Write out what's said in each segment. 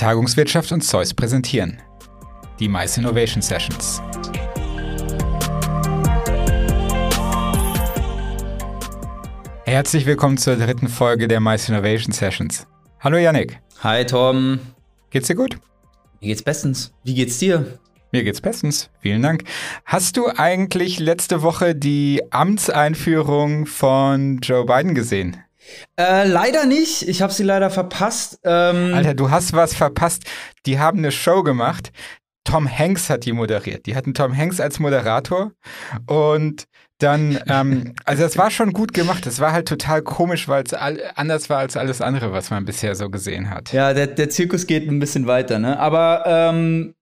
Tagungswirtschaft und Zeus präsentieren. Die Mice Innovation Sessions. Herzlich willkommen zur dritten Folge der Mice Innovation Sessions. Hallo Yannick. Hi Tom. Geht's dir gut? Mir geht's bestens. Wie geht's dir? Mir geht's bestens. Vielen Dank. Hast du eigentlich letzte Woche die Amtseinführung von Joe Biden gesehen? Äh, leider nicht. Ich habe sie leider verpasst. Ähm Alter, du hast was verpasst. Die haben eine Show gemacht. Tom Hanks hat die moderiert. Die hatten Tom Hanks als Moderator und dann, ähm, also es war schon gut gemacht. Es war halt total komisch, weil es anders war als alles andere, was man bisher so gesehen hat. Ja, der, der Zirkus geht ein bisschen weiter, ne? Aber ähm,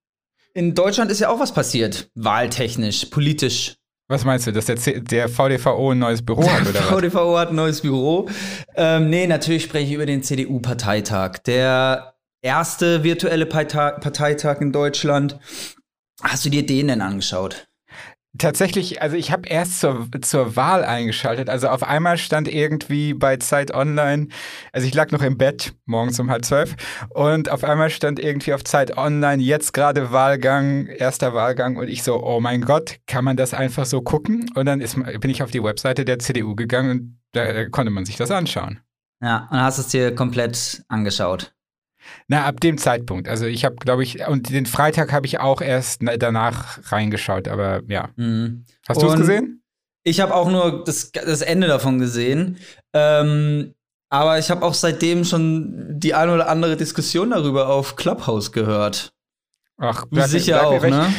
in Deutschland ist ja auch was passiert, wahltechnisch, politisch. Was meinst du, dass der, C der VDVO ein neues Büro hat, oder was? VDVO hat ein neues Büro. Ähm, nee, natürlich spreche ich über den CDU-Parteitag. Der erste virtuelle Parteitag in Deutschland. Hast du dir den denn angeschaut? Tatsächlich, also ich habe erst zur, zur Wahl eingeschaltet. Also auf einmal stand irgendwie bei Zeit Online, also ich lag noch im Bett morgens um halb zwölf und auf einmal stand irgendwie auf Zeit Online, jetzt gerade Wahlgang, erster Wahlgang und ich so, oh mein Gott, kann man das einfach so gucken? Und dann ist, bin ich auf die Webseite der CDU gegangen und da, da konnte man sich das anschauen. Ja, und hast es dir komplett angeschaut. Na, ab dem Zeitpunkt. Also ich habe, glaube ich, und den Freitag habe ich auch erst danach reingeschaut, aber ja. Mhm. Hast du es gesehen? Ich habe auch nur das, das Ende davon gesehen. Ähm, aber ich habe auch seitdem schon die eine oder andere Diskussion darüber auf Clubhouse gehört. Ach, du sicher auch, ne?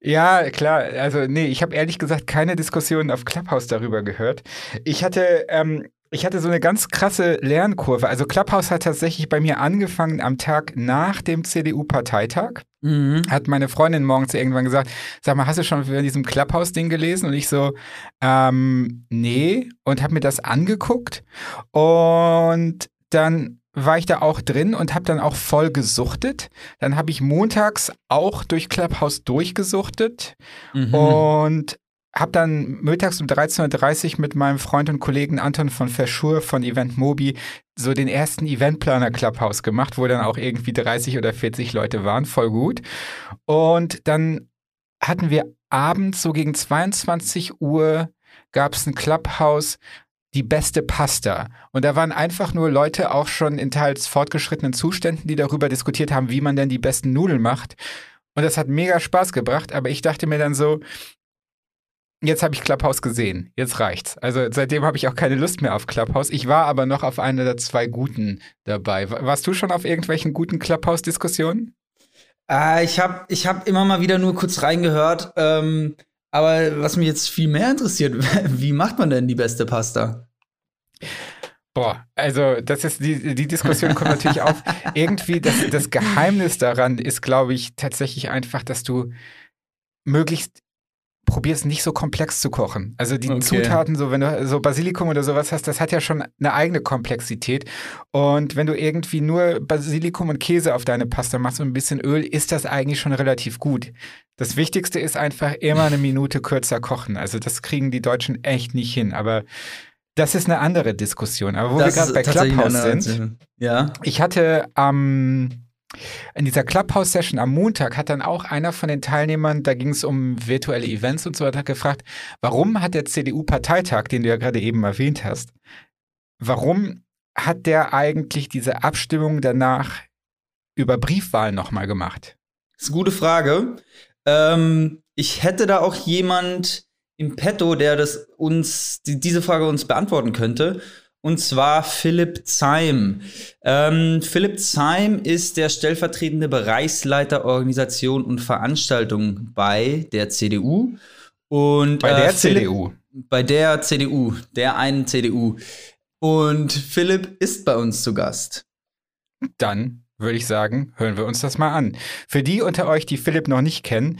Ja, klar. Also, nee, ich habe ehrlich gesagt keine Diskussion auf Clubhouse darüber gehört. Ich hatte ähm, ich hatte so eine ganz krasse Lernkurve. Also Clubhouse hat tatsächlich bei mir angefangen am Tag nach dem CDU-Parteitag. Mhm. Hat meine Freundin morgens irgendwann gesagt, sag mal, hast du schon über diesem Clubhouse-Ding gelesen? Und ich so, ähm, nee. Und habe mir das angeguckt. Und dann war ich da auch drin und habe dann auch voll gesuchtet. Dann habe ich montags auch durch Clubhouse durchgesuchtet mhm. und habe dann mittags um 13.30 Uhr mit meinem Freund und Kollegen Anton von Verschur von Event Mobi so den ersten Eventplaner Clubhouse gemacht, wo dann auch irgendwie 30 oder 40 Leute waren, voll gut. Und dann hatten wir abends so gegen 22 Uhr gab es ein Clubhouse, die beste Pasta. Und da waren einfach nur Leute auch schon in teils fortgeschrittenen Zuständen, die darüber diskutiert haben, wie man denn die besten Nudeln macht. Und das hat mega Spaß gebracht, aber ich dachte mir dann so, Jetzt habe ich Clubhouse gesehen. Jetzt reicht's. Also seitdem habe ich auch keine Lust mehr auf Clubhouse. Ich war aber noch auf einer der zwei guten dabei. Warst du schon auf irgendwelchen guten Clubhouse-Diskussionen? Äh, ich habe ich hab immer mal wieder nur kurz reingehört. Ähm, aber was mich jetzt viel mehr interessiert, wie macht man denn die beste Pasta? Boah, also das ist die, die Diskussion kommt natürlich auf. Irgendwie das, das Geheimnis daran ist, glaube ich, tatsächlich einfach, dass du möglichst probier es nicht so komplex zu kochen. Also die okay. Zutaten, so wenn du so Basilikum oder sowas hast, das hat ja schon eine eigene Komplexität. Und wenn du irgendwie nur Basilikum und Käse auf deine Pasta machst und ein bisschen Öl, ist das eigentlich schon relativ gut. Das Wichtigste ist einfach immer eine Minute kürzer kochen. Also das kriegen die Deutschen echt nicht hin. Aber das ist eine andere Diskussion. Aber wo das wir gerade bei Clubhouse sind, ja. ich hatte am ähm, in dieser Clubhouse-Session am Montag hat dann auch einer von den Teilnehmern, da ging es um virtuelle Events und so weiter, gefragt, warum hat der CDU-Parteitag, den du ja gerade eben erwähnt hast, warum hat der eigentlich diese Abstimmung danach über Briefwahlen nochmal gemacht? Das ist eine gute Frage. Ähm, ich hätte da auch jemand im Petto, der das uns, die, diese Frage uns beantworten könnte und zwar Philipp Zeim. Ähm, Philipp Zeim ist der stellvertretende Bereichsleiter Organisation und Veranstaltung bei der CDU. Und, bei der äh, Philipp, CDU. Bei der CDU, der einen CDU. Und Philipp ist bei uns zu Gast. Dann würde ich sagen, hören wir uns das mal an. Für die unter euch, die Philipp noch nicht kennen,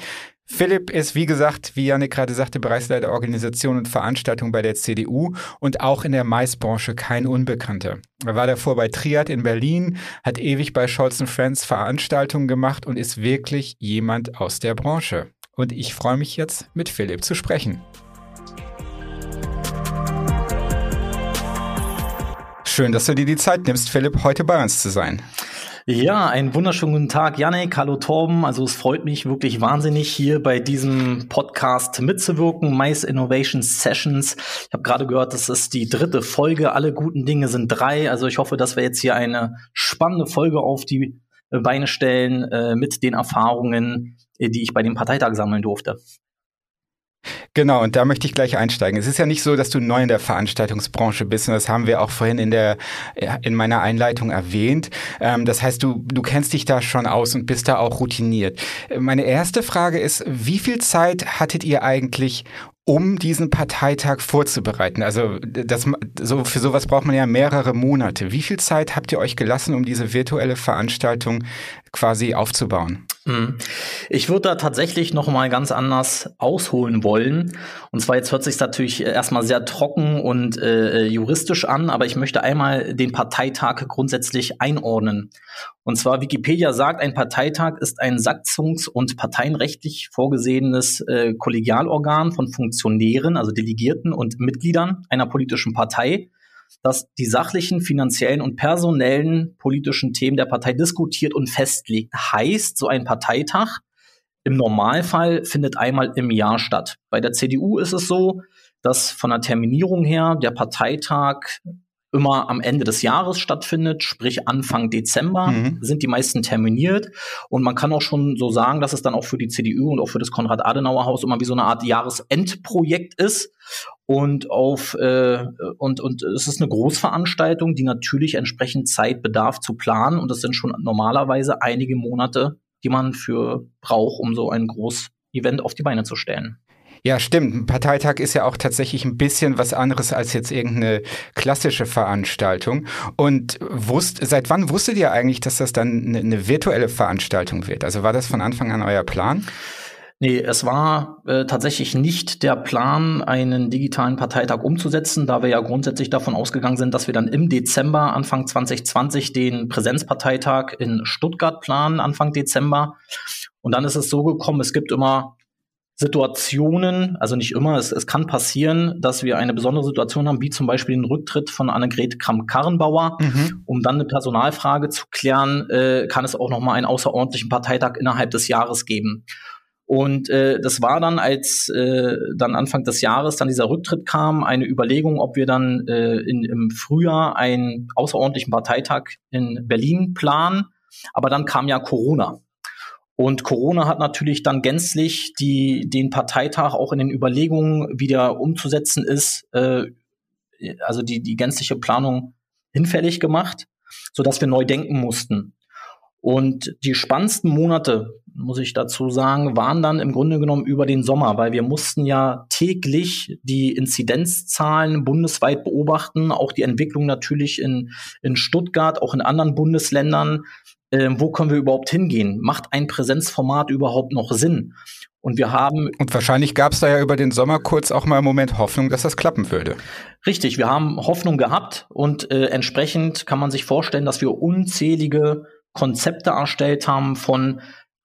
Philipp ist, wie gesagt, wie Janik gerade sagte, Bereichsleiter Organisation und Veranstaltung bei der CDU und auch in der Maisbranche kein Unbekannter. Er war davor bei Triad in Berlin, hat ewig bei Scholz Friends Veranstaltungen gemacht und ist wirklich jemand aus der Branche. Und ich freue mich jetzt, mit Philipp zu sprechen. Schön, dass du dir die Zeit nimmst, Philipp, heute bei uns zu sein. Ja, einen wunderschönen guten Tag, Janik. Hallo Torben. Also es freut mich wirklich wahnsinnig, hier bei diesem Podcast mitzuwirken. Mice Innovation Sessions. Ich habe gerade gehört, das ist die dritte Folge. Alle guten Dinge sind drei. Also ich hoffe, dass wir jetzt hier eine spannende Folge auf die Beine stellen äh, mit den Erfahrungen, äh, die ich bei dem Parteitag sammeln durfte. Genau, und da möchte ich gleich einsteigen. Es ist ja nicht so, dass du neu in der Veranstaltungsbranche bist, und das haben wir auch vorhin in der in meiner Einleitung erwähnt. Ähm, das heißt, du du kennst dich da schon aus und bist da auch routiniert. Meine erste Frage ist: Wie viel Zeit hattet ihr eigentlich, um diesen Parteitag vorzubereiten? Also das, so, für sowas braucht man ja mehrere Monate. Wie viel Zeit habt ihr euch gelassen, um diese virtuelle Veranstaltung quasi aufzubauen? Mhm. Ich würde da tatsächlich noch mal ganz anders ausholen wollen. Und zwar jetzt hört sich natürlich erstmal sehr trocken und äh, juristisch an, aber ich möchte einmal den Parteitag grundsätzlich einordnen. Und zwar Wikipedia sagt, ein Parteitag ist ein satzungs- und parteienrechtlich vorgesehenes äh, Kollegialorgan von Funktionären, also Delegierten und Mitgliedern einer politischen Partei, das die sachlichen, finanziellen und personellen politischen Themen der Partei diskutiert und festlegt. Heißt, so ein Parteitag im Normalfall findet einmal im Jahr statt. Bei der CDU ist es so, dass von der Terminierung her der Parteitag immer am Ende des Jahres stattfindet, sprich Anfang Dezember mhm. sind die meisten terminiert. Und man kann auch schon so sagen, dass es dann auch für die CDU und auch für das Konrad-Adenauer-Haus immer wie so eine Art Jahresendprojekt ist. Und auf äh, und und es ist eine Großveranstaltung, die natürlich entsprechend Zeit bedarf zu planen. Und das sind schon normalerweise einige Monate, die man für braucht, um so ein Groß-Event auf die Beine zu stellen. Ja, stimmt. Ein Parteitag ist ja auch tatsächlich ein bisschen was anderes als jetzt irgendeine klassische Veranstaltung. Und wusst, seit wann wusstet ihr eigentlich, dass das dann eine, eine virtuelle Veranstaltung wird? Also war das von Anfang an euer Plan? Nee, es war äh, tatsächlich nicht der Plan, einen digitalen Parteitag umzusetzen, da wir ja grundsätzlich davon ausgegangen sind, dass wir dann im Dezember, Anfang 2020, den Präsenzparteitag in Stuttgart planen, Anfang Dezember. Und dann ist es so gekommen, es gibt immer Situationen, also nicht immer, es, es kann passieren, dass wir eine besondere Situation haben, wie zum Beispiel den Rücktritt von Annegret Kramp-Karrenbauer. Mhm. Um dann eine Personalfrage zu klären, äh, kann es auch nochmal einen außerordentlichen Parteitag innerhalb des Jahres geben. Und äh, das war dann, als äh, dann Anfang des Jahres dann dieser Rücktritt kam, eine Überlegung, ob wir dann äh, in, im Frühjahr einen außerordentlichen Parteitag in Berlin planen. Aber dann kam ja Corona. Und Corona hat natürlich dann gänzlich die, den Parteitag auch in den Überlegungen, wie der umzusetzen ist, äh, also die, die gänzliche Planung hinfällig gemacht, so dass wir neu denken mussten. Und die spannendsten Monate, muss ich dazu sagen, waren dann im Grunde genommen über den Sommer, weil wir mussten ja täglich die Inzidenzzahlen bundesweit beobachten, auch die Entwicklung natürlich in, in Stuttgart, auch in anderen Bundesländern äh, wo können wir überhaupt hingehen? Macht ein Präsenzformat überhaupt noch Sinn? Und wir haben. Und wahrscheinlich gab es da ja über den Sommer kurz auch mal im Moment Hoffnung, dass das klappen würde. Richtig, wir haben Hoffnung gehabt und äh, entsprechend kann man sich vorstellen, dass wir unzählige Konzepte erstellt haben von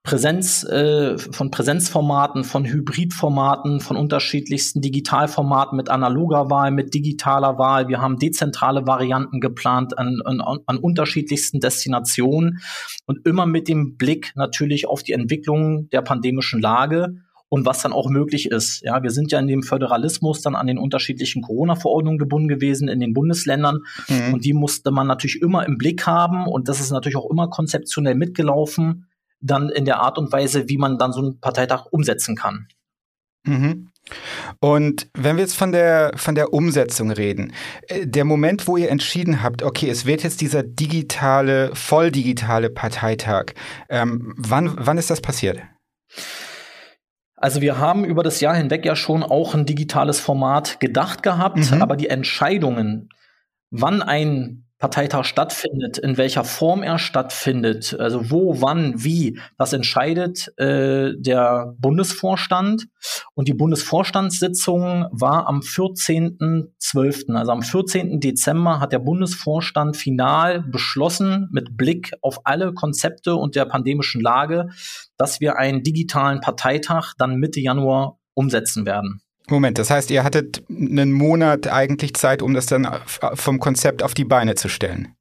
Präsenz, äh, von Präsenzformaten, von Hybridformaten, von unterschiedlichsten Digitalformaten mit analoger Wahl, mit digitaler Wahl. Wir haben dezentrale Varianten geplant an, an, an unterschiedlichsten Destinationen und immer mit dem Blick natürlich auf die Entwicklung der pandemischen Lage und was dann auch möglich ist. Ja, wir sind ja in dem Föderalismus dann an den unterschiedlichen Corona-Verordnungen gebunden gewesen in den Bundesländern mhm. und die musste man natürlich immer im Blick haben und das ist natürlich auch immer konzeptionell mitgelaufen dann in der Art und Weise, wie man dann so einen Parteitag umsetzen kann. Mhm. Und wenn wir jetzt von der, von der Umsetzung reden, äh, der Moment, wo ihr entschieden habt, okay, es wird jetzt dieser digitale, voll digitale Parteitag, ähm, wann, wann ist das passiert? Also wir haben über das Jahr hinweg ja schon auch ein digitales Format gedacht gehabt, mhm. aber die Entscheidungen, wann ein Parteitag stattfindet, in welcher Form er stattfindet, also wo, wann, wie, das entscheidet äh, der Bundesvorstand. Und die Bundesvorstandssitzung war am 14.12., also am 14. Dezember hat der Bundesvorstand final beschlossen, mit Blick auf alle Konzepte und der pandemischen Lage, dass wir einen digitalen Parteitag dann Mitte Januar umsetzen werden. Moment, das heißt, ihr hattet einen Monat eigentlich Zeit, um das dann vom Konzept auf die Beine zu stellen.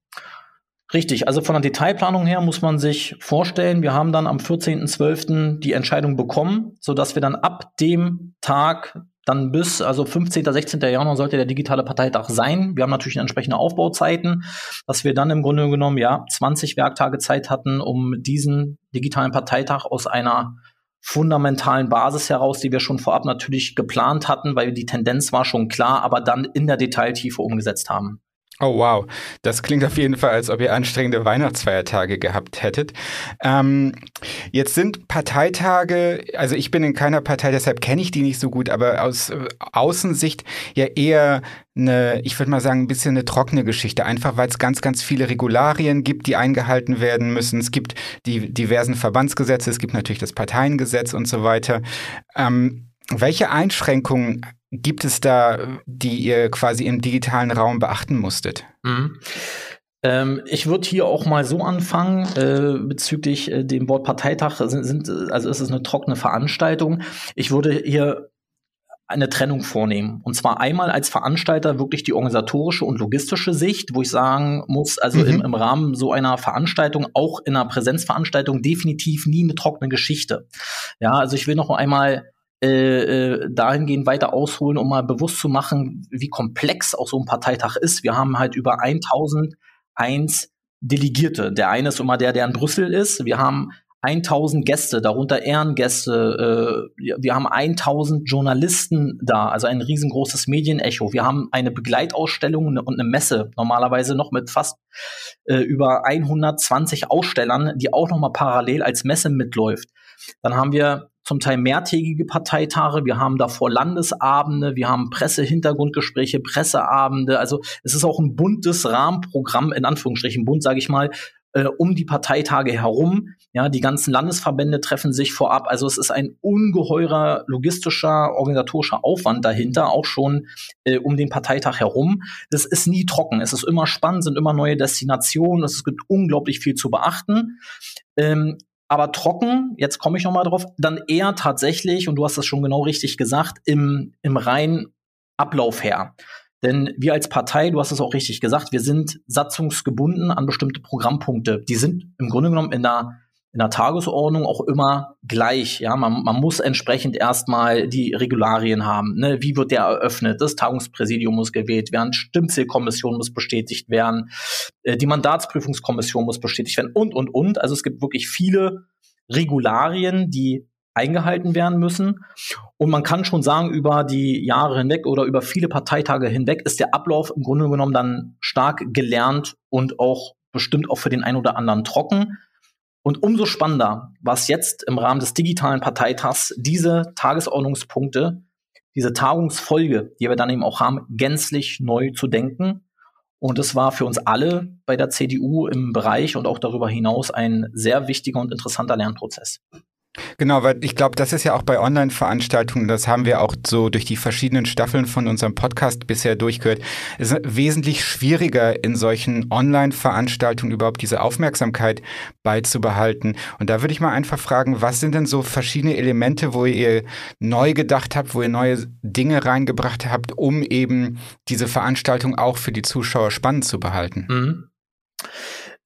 Richtig, also von der Detailplanung her muss man sich vorstellen, wir haben dann am 14.12. die Entscheidung bekommen, sodass wir dann ab dem Tag dann bis, also 15., 16. Januar sollte der digitale Parteitag sein. Wir haben natürlich entsprechende Aufbauzeiten, dass wir dann im Grunde genommen ja 20 Werktage Zeit hatten, um diesen digitalen Parteitag aus einer fundamentalen Basis heraus, die wir schon vorab natürlich geplant hatten, weil die Tendenz war schon klar, aber dann in der Detailtiefe umgesetzt haben. Oh wow, das klingt auf jeden Fall, als ob ihr anstrengende Weihnachtsfeiertage gehabt hättet. Ähm, jetzt sind Parteitage, also ich bin in keiner Partei, deshalb kenne ich die nicht so gut, aber aus äh, Außensicht ja eher eine, ich würde mal sagen, ein bisschen eine trockene Geschichte, einfach weil es ganz, ganz viele Regularien gibt, die eingehalten werden müssen. Es gibt die diversen Verbandsgesetze, es gibt natürlich das Parteiengesetz und so weiter. Ähm, welche Einschränkungen gibt es da, die ihr quasi im digitalen Raum beachten musstet? Mhm. Ähm, ich würde hier auch mal so anfangen äh, bezüglich äh, dem Wort Parteitag. Sind, sind, also ist es eine trockene Veranstaltung. Ich würde hier eine Trennung vornehmen. Und zwar einmal als Veranstalter wirklich die organisatorische und logistische Sicht, wo ich sagen muss, also mhm. im, im Rahmen so einer Veranstaltung, auch in einer Präsenzveranstaltung, definitiv nie eine trockene Geschichte. Ja, also ich will noch einmal äh, äh, dahingehend weiter ausholen, um mal bewusst zu machen, wie komplex auch so ein Parteitag ist. Wir haben halt über 1001 Delegierte. Der eine ist immer der, der in Brüssel ist. Wir haben 1000 Gäste, darunter Ehrengäste. Äh, wir haben 1000 Journalisten da, also ein riesengroßes Medienecho. Wir haben eine Begleitausstellung und eine Messe, normalerweise noch mit fast äh, über 120 Ausstellern, die auch noch mal parallel als Messe mitläuft. Dann haben wir zum Teil mehrtägige Parteitage, wir haben davor Landesabende, wir haben Pressehintergrundgespräche, Presseabende. Also es ist auch ein buntes Rahmenprogramm, in Anführungsstrichen bunt, sage ich mal, äh, um die Parteitage herum. Ja, die ganzen Landesverbände treffen sich vorab. Also es ist ein ungeheurer logistischer, organisatorischer Aufwand dahinter, auch schon äh, um den Parteitag herum. Das ist nie trocken. Es ist immer spannend, sind immer neue Destinationen. Es gibt unglaublich viel zu beachten. Ähm, aber trocken, jetzt komme ich noch mal drauf, dann eher tatsächlich, und du hast das schon genau richtig gesagt, im, im reinen Ablauf her. Denn wir als Partei, du hast es auch richtig gesagt, wir sind satzungsgebunden an bestimmte Programmpunkte. Die sind im Grunde genommen in der in der Tagesordnung auch immer gleich. Ja, man, man muss entsprechend erstmal die Regularien haben. Ne? Wie wird der eröffnet? Das Tagungspräsidium muss gewählt werden, Stimmzählkommission muss bestätigt werden, äh, die Mandatsprüfungskommission muss bestätigt werden und und und. Also es gibt wirklich viele Regularien, die eingehalten werden müssen. Und man kann schon sagen, über die Jahre hinweg oder über viele Parteitage hinweg ist der Ablauf im Grunde genommen dann stark gelernt und auch bestimmt auch für den einen oder anderen trocken. Und umso spannender war es jetzt im Rahmen des digitalen Parteitags, diese Tagesordnungspunkte, diese Tagungsfolge, die wir dann eben auch haben, gänzlich neu zu denken. Und es war für uns alle bei der CDU im Bereich und auch darüber hinaus ein sehr wichtiger und interessanter Lernprozess. Genau, weil ich glaube, das ist ja auch bei Online-Veranstaltungen, das haben wir auch so durch die verschiedenen Staffeln von unserem Podcast bisher durchgehört, ist wesentlich schwieriger in solchen Online-Veranstaltungen überhaupt diese Aufmerksamkeit beizubehalten. Und da würde ich mal einfach fragen, was sind denn so verschiedene Elemente, wo ihr neu gedacht habt, wo ihr neue Dinge reingebracht habt, um eben diese Veranstaltung auch für die Zuschauer spannend zu behalten? Mhm.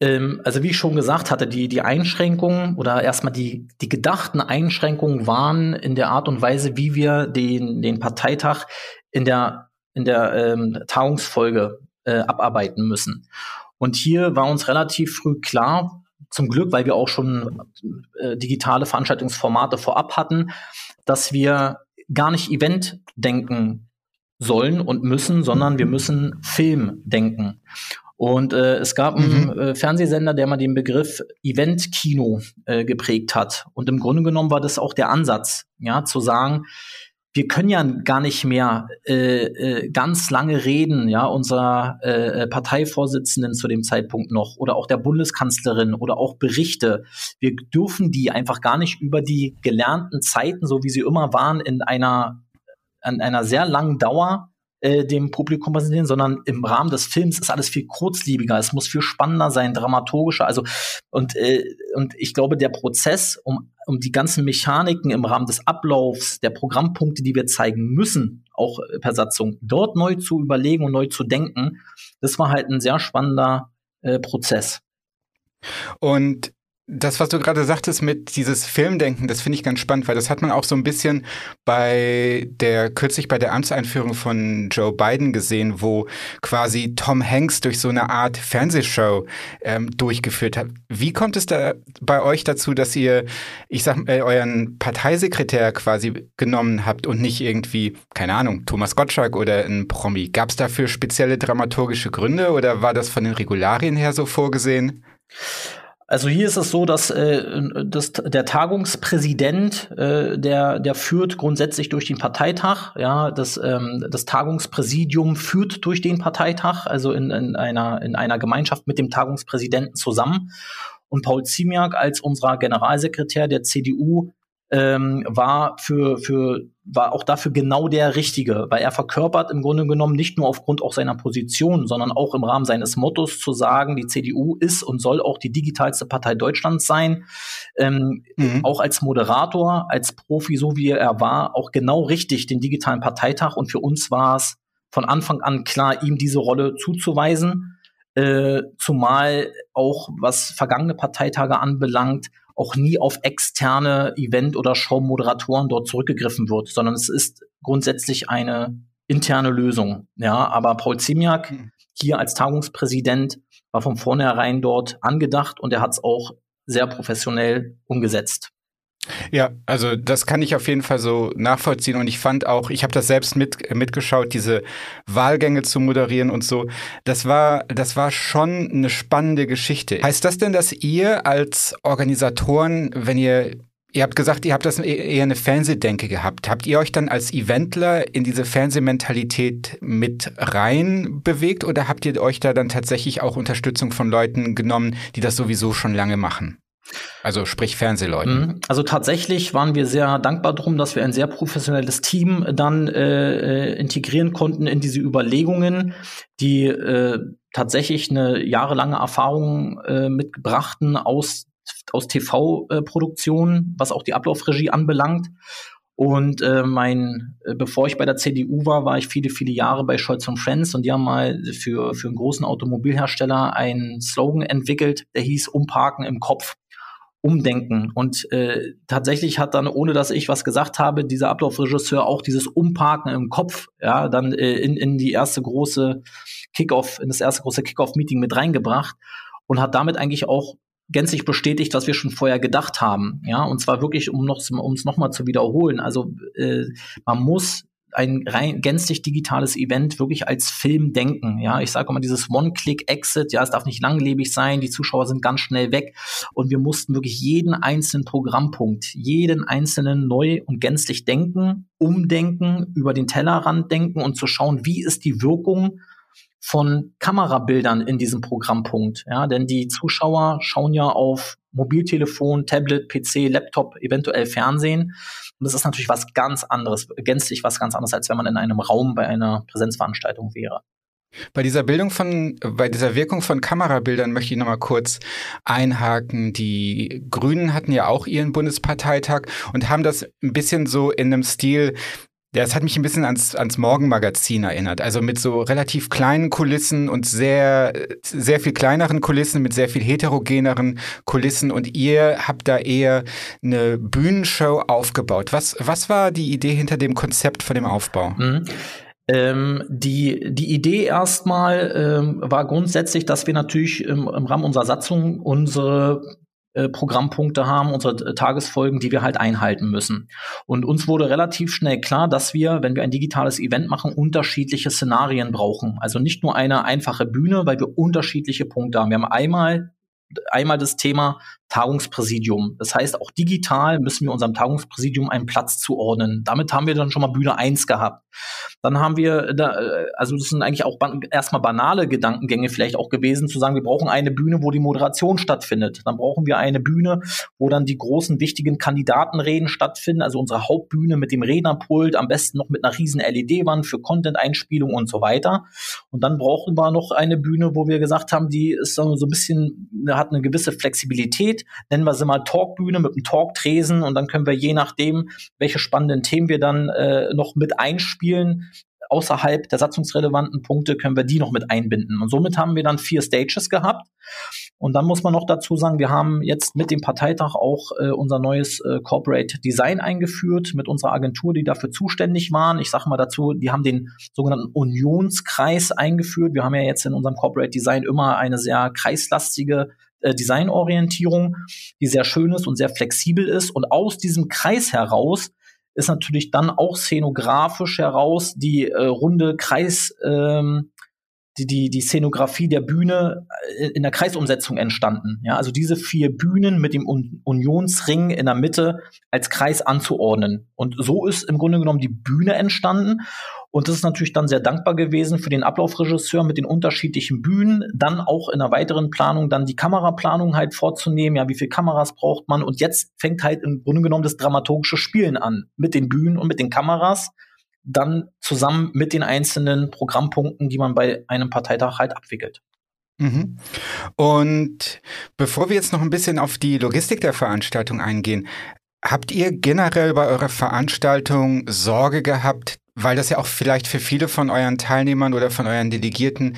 Ähm, also wie ich schon gesagt hatte, die, die Einschränkungen oder erstmal die, die gedachten Einschränkungen waren in der Art und Weise, wie wir den, den Parteitag in der, in der ähm, Tagungsfolge äh, abarbeiten müssen. Und hier war uns relativ früh klar, zum Glück, weil wir auch schon äh, digitale Veranstaltungsformate vorab hatten, dass wir gar nicht Event denken sollen und müssen, sondern wir müssen Film denken. Und äh, es gab einen mhm. äh, Fernsehsender, der mal den Begriff Event-Kino äh, geprägt hat. Und im Grunde genommen war das auch der Ansatz, ja, zu sagen, wir können ja gar nicht mehr äh, äh, ganz lange reden, ja, unserer äh, Parteivorsitzenden zu dem Zeitpunkt noch oder auch der Bundeskanzlerin oder auch Berichte. Wir dürfen die einfach gar nicht über die gelernten Zeiten, so wie sie immer waren, in einer an einer sehr langen Dauer äh, dem Publikum präsentieren, sondern im Rahmen des Films ist alles viel kurzlebiger, es muss viel spannender sein, dramaturgischer. Also und äh, und ich glaube, der Prozess, um um die ganzen Mechaniken im Rahmen des Ablaufs, der Programmpunkte, die wir zeigen müssen, auch per Satzung, dort neu zu überlegen und neu zu denken, das war halt ein sehr spannender äh, Prozess. Und das, was du gerade sagtest mit dieses Filmdenken, das finde ich ganz spannend, weil das hat man auch so ein bisschen bei der, kürzlich bei der Amtseinführung von Joe Biden gesehen, wo quasi Tom Hanks durch so eine Art Fernsehshow ähm, durchgeführt hat. Wie kommt es da bei euch dazu, dass ihr, ich sag äh, euren Parteisekretär quasi genommen habt und nicht irgendwie, keine Ahnung, Thomas Gottschalk oder ein Promi? Gab es dafür spezielle dramaturgische Gründe oder war das von den Regularien her so vorgesehen? Also hier ist es so, dass, äh, dass der Tagungspräsident, äh, der, der führt grundsätzlich durch den Parteitag. Ja, das, ähm, das Tagungspräsidium führt durch den Parteitag, also in, in, einer, in einer Gemeinschaft mit dem Tagungspräsidenten zusammen. Und Paul Ziemiak als unser Generalsekretär der CDU ähm, war für, für, war auch dafür genau der Richtige, weil er verkörpert im Grunde genommen nicht nur aufgrund auch seiner Position, sondern auch im Rahmen seines Mottos zu sagen, die CDU ist und soll auch die digitalste Partei Deutschlands sein. Ähm, mhm. Auch als Moderator, als Profi, so wie er war, auch genau richtig den digitalen Parteitag. Und für uns war es von Anfang an klar, ihm diese Rolle zuzuweisen. Äh, zumal auch was vergangene Parteitage anbelangt, auch nie auf externe Event- oder Show-Moderatoren dort zurückgegriffen wird, sondern es ist grundsätzlich eine interne Lösung. Ja, aber Paul Ziemiak hm. hier als Tagungspräsident war von vornherein dort angedacht und er hat es auch sehr professionell umgesetzt. Ja, also das kann ich auf jeden Fall so nachvollziehen und ich fand auch, ich habe das selbst mit, mitgeschaut, diese Wahlgänge zu moderieren und so. Das war, das war schon eine spannende Geschichte. Heißt das denn, dass ihr als Organisatoren, wenn ihr Ihr habt gesagt, ihr habt das e-, eher eine Fernsehdenke gehabt. Habt ihr euch dann als Eventler in diese Fernsehmentalität mit rein bewegt oder habt ihr euch da dann tatsächlich auch Unterstützung von Leuten genommen, die das sowieso schon lange machen? Also sprich Fernsehleuten. Mhm. Also tatsächlich waren wir sehr dankbar drum, dass wir ein sehr professionelles Team dann äh, integrieren konnten in diese Überlegungen, die äh, tatsächlich eine jahrelange Erfahrung äh, mitbrachten aus, aus TV-Produktionen, was auch die Ablaufregie anbelangt. Und äh, mein, äh, bevor ich bei der CDU war, war ich viele, viele Jahre bei Scholz und Friends und die haben mal für, für einen großen Automobilhersteller einen Slogan entwickelt, der hieß Umparken im Kopf umdenken. Und äh, tatsächlich hat dann, ohne dass ich was gesagt habe, dieser Ablaufregisseur auch dieses Umparken im Kopf, ja, dann äh, in, in die erste große Kickoff, in das erste große Kickoff-Meeting mit reingebracht und hat damit eigentlich auch gänzlich bestätigt, was wir schon vorher gedacht haben. Ja, und zwar wirklich, um noch, um es nochmal zu wiederholen. Also äh, man muss ein rein gänzlich digitales Event wirklich als Film denken. Ja, ich sage immer dieses One-Click-Exit. Ja, es darf nicht langlebig sein. Die Zuschauer sind ganz schnell weg und wir mussten wirklich jeden einzelnen Programmpunkt, jeden einzelnen neu und gänzlich denken, umdenken, über den Tellerrand denken und zu schauen, wie ist die Wirkung von Kamerabildern in diesem Programmpunkt. Ja, denn die Zuschauer schauen ja auf Mobiltelefon, Tablet, PC, Laptop, eventuell Fernsehen. Und das ist natürlich was ganz anderes, gänzlich was ganz anderes, als wenn man in einem Raum bei einer Präsenzveranstaltung wäre. Bei dieser Bildung von, bei dieser Wirkung von Kamerabildern möchte ich nochmal kurz einhaken. Die Grünen hatten ja auch ihren Bundesparteitag und haben das ein bisschen so in einem Stil, ja, es hat mich ein bisschen ans, ans Morgenmagazin erinnert. Also mit so relativ kleinen Kulissen und sehr, sehr viel kleineren Kulissen, mit sehr viel heterogeneren Kulissen. Und ihr habt da eher eine Bühnenshow aufgebaut. Was, was war die Idee hinter dem Konzept von dem Aufbau? Mhm. Ähm, die, die Idee erstmal ähm, war grundsätzlich, dass wir natürlich im, im Rahmen unserer Satzung unsere Programmpunkte haben, unsere Tagesfolgen, die wir halt einhalten müssen. Und uns wurde relativ schnell klar, dass wir, wenn wir ein digitales Event machen, unterschiedliche Szenarien brauchen. Also nicht nur eine einfache Bühne, weil wir unterschiedliche Punkte haben. Wir haben einmal einmal das Thema Tagungspräsidium. Das heißt, auch digital müssen wir unserem Tagungspräsidium einen Platz zuordnen. Damit haben wir dann schon mal Bühne eins gehabt. Dann haben wir, da, äh, also das sind eigentlich auch erstmal banale Gedankengänge vielleicht auch gewesen, zu sagen, wir brauchen eine Bühne, wo die Moderation stattfindet. Dann brauchen wir eine Bühne, wo dann die großen wichtigen Kandidatenreden stattfinden, also unsere Hauptbühne mit dem Rednerpult, am besten noch mit einer riesen LED-Wand für Content-Einspielung und so weiter. Und dann brauchen wir noch eine Bühne, wo wir gesagt haben, die ist so ein bisschen, hat eine gewisse Flexibilität nennen wir sie mal Talkbühne mit einem Talktresen und dann können wir je nachdem, welche spannenden Themen wir dann äh, noch mit einspielen, außerhalb der satzungsrelevanten Punkte können wir die noch mit einbinden. Und somit haben wir dann vier Stages gehabt. Und dann muss man noch dazu sagen, wir haben jetzt mit dem Parteitag auch äh, unser neues äh, Corporate Design eingeführt mit unserer Agentur, die dafür zuständig waren. Ich sage mal dazu, die haben den sogenannten Unionskreis eingeführt. Wir haben ja jetzt in unserem Corporate Design immer eine sehr kreislastige äh, Designorientierung, die sehr schön ist und sehr flexibel ist. Und aus diesem Kreis heraus ist natürlich dann auch szenografisch heraus die äh, runde Kreis, ähm, die, die, die Szenografie der Bühne äh, in der Kreisumsetzung entstanden. Ja, also diese vier Bühnen mit dem Unionsring in der Mitte als Kreis anzuordnen. Und so ist im Grunde genommen die Bühne entstanden. Und das ist natürlich dann sehr dankbar gewesen für den Ablaufregisseur mit den unterschiedlichen Bühnen, dann auch in der weiteren Planung dann die Kameraplanung halt vorzunehmen, ja, wie viele Kameras braucht man und jetzt fängt halt im Grunde genommen das dramaturgische Spielen an mit den Bühnen und mit den Kameras, dann zusammen mit den einzelnen Programmpunkten, die man bei einem Parteitag halt abwickelt. Mhm. Und bevor wir jetzt noch ein bisschen auf die Logistik der Veranstaltung eingehen, habt ihr generell bei eurer Veranstaltung Sorge gehabt, weil das ja auch vielleicht für viele von euren Teilnehmern oder von euren Delegierten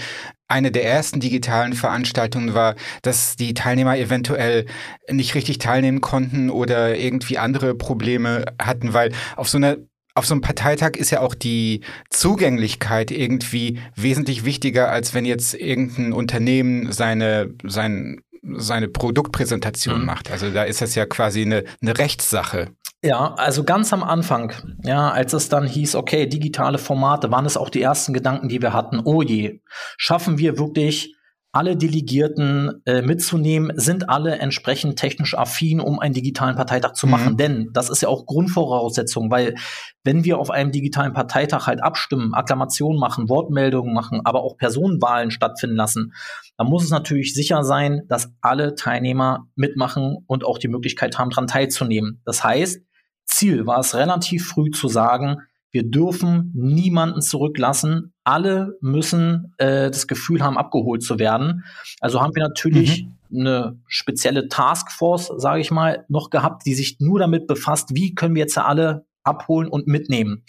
eine der ersten digitalen Veranstaltungen war, dass die Teilnehmer eventuell nicht richtig teilnehmen konnten oder irgendwie andere Probleme hatten, weil auf so einer auf so einem Parteitag ist ja auch die Zugänglichkeit irgendwie wesentlich wichtiger, als wenn jetzt irgendein Unternehmen seine, sein, seine Produktpräsentation mhm. macht. Also da ist das ja quasi eine, eine Rechtssache. Ja, also ganz am Anfang, ja, als es dann hieß, okay, digitale Formate, waren es auch die ersten Gedanken, die wir hatten. Oh je, schaffen wir wirklich alle Delegierten äh, mitzunehmen, sind alle entsprechend technisch affin, um einen digitalen Parteitag zu machen. Mhm. Denn das ist ja auch Grundvoraussetzung, weil wenn wir auf einem digitalen Parteitag halt abstimmen, Akklamationen machen, Wortmeldungen machen, aber auch Personenwahlen stattfinden lassen, dann muss es natürlich sicher sein, dass alle Teilnehmer mitmachen und auch die Möglichkeit haben, daran teilzunehmen. Das heißt, Ziel war es relativ früh zu sagen, wir dürfen niemanden zurücklassen. Alle müssen äh, das Gefühl haben, abgeholt zu werden. Also haben wir natürlich mhm. eine spezielle Taskforce, sage ich mal, noch gehabt, die sich nur damit befasst, wie können wir jetzt alle abholen und mitnehmen.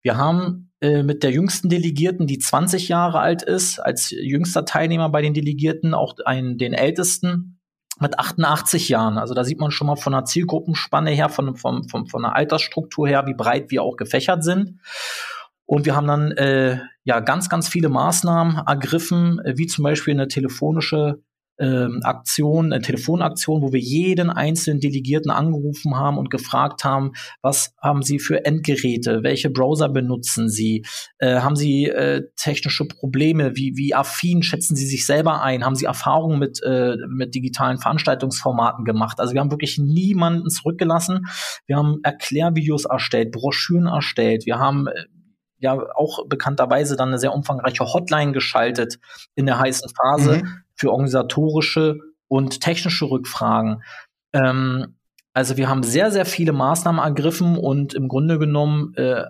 Wir haben äh, mit der jüngsten Delegierten, die 20 Jahre alt ist, als jüngster Teilnehmer bei den Delegierten auch einen, den ältesten mit 88 Jahren. Also da sieht man schon mal von der Zielgruppenspanne her, von, von, von, von der Altersstruktur her, wie breit wir auch gefächert sind. Und wir haben dann äh, ja ganz, ganz viele Maßnahmen ergriffen, äh, wie zum Beispiel eine telefonische ähm, Aktion, eine Telefonaktion, wo wir jeden einzelnen Delegierten angerufen haben und gefragt haben, was haben Sie für Endgeräte, welche Browser benutzen Sie, äh, haben Sie äh, technische Probleme, wie, wie affin schätzen Sie sich selber ein, haben Sie Erfahrungen mit, äh, mit digitalen Veranstaltungsformaten gemacht. Also wir haben wirklich niemanden zurückgelassen. Wir haben Erklärvideos erstellt, Broschüren erstellt, wir haben äh, ja auch bekannterweise dann eine sehr umfangreiche Hotline geschaltet in der heißen Phase. Mhm für organisatorische und technische Rückfragen. Ähm, also wir haben sehr, sehr viele Maßnahmen ergriffen und im Grunde genommen äh,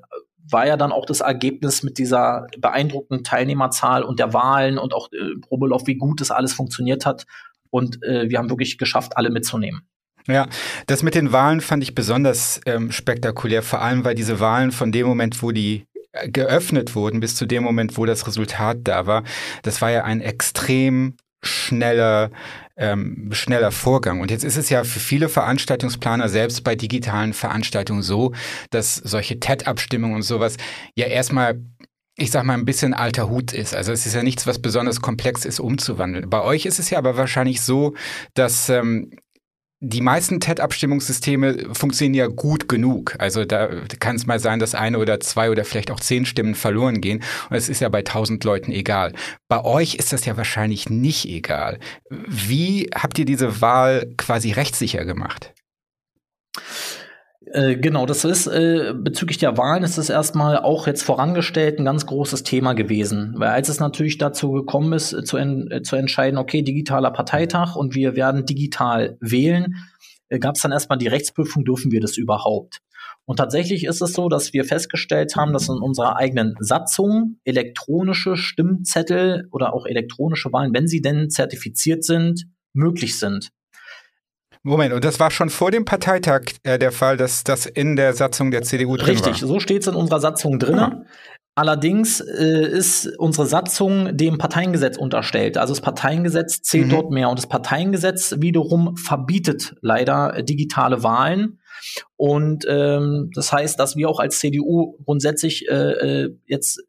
war ja dann auch das Ergebnis mit dieser beeindruckenden Teilnehmerzahl und der Wahlen und auch äh, Probelauf, wie gut das alles funktioniert hat. Und äh, wir haben wirklich geschafft, alle mitzunehmen. Ja, das mit den Wahlen fand ich besonders ähm, spektakulär, vor allem weil diese Wahlen von dem Moment, wo die äh, geöffnet wurden, bis zu dem Moment, wo das Resultat da war, das war ja ein extrem schneller, ähm, schneller Vorgang. Und jetzt ist es ja für viele Veranstaltungsplaner, selbst bei digitalen Veranstaltungen so, dass solche TED-Abstimmungen und sowas ja erstmal ich sag mal, ein bisschen alter Hut ist. Also es ist ja nichts, was besonders komplex ist, umzuwandeln. Bei euch ist es ja aber wahrscheinlich so, dass ähm, die meisten TED-Abstimmungssysteme funktionieren ja gut genug. Also da kann es mal sein, dass eine oder zwei oder vielleicht auch zehn Stimmen verloren gehen. Und es ist ja bei tausend Leuten egal. Bei euch ist das ja wahrscheinlich nicht egal. Wie habt ihr diese Wahl quasi rechtssicher gemacht? Äh, genau, das ist äh, bezüglich der Wahlen ist es erstmal auch jetzt vorangestellt ein ganz großes Thema gewesen. Weil als es natürlich dazu gekommen ist, äh, zu, en äh, zu entscheiden, okay, digitaler Parteitag und wir werden digital wählen, äh, gab es dann erstmal die Rechtsprüfung, dürfen wir das überhaupt? Und tatsächlich ist es so, dass wir festgestellt haben, dass in unserer eigenen Satzung elektronische Stimmzettel oder auch elektronische Wahlen, wenn sie denn zertifiziert sind, möglich sind. Moment, und das war schon vor dem Parteitag äh, der Fall, dass das in der Satzung der CDU drin Richtig, war? Richtig, so steht es in unserer Satzung drin. Allerdings äh, ist unsere Satzung dem Parteiengesetz unterstellt. Also das Parteiengesetz zählt mhm. dort mehr und das Parteiengesetz wiederum verbietet leider digitale Wahlen. Und ähm, das heißt, dass wir auch als CDU grundsätzlich äh, äh jetzt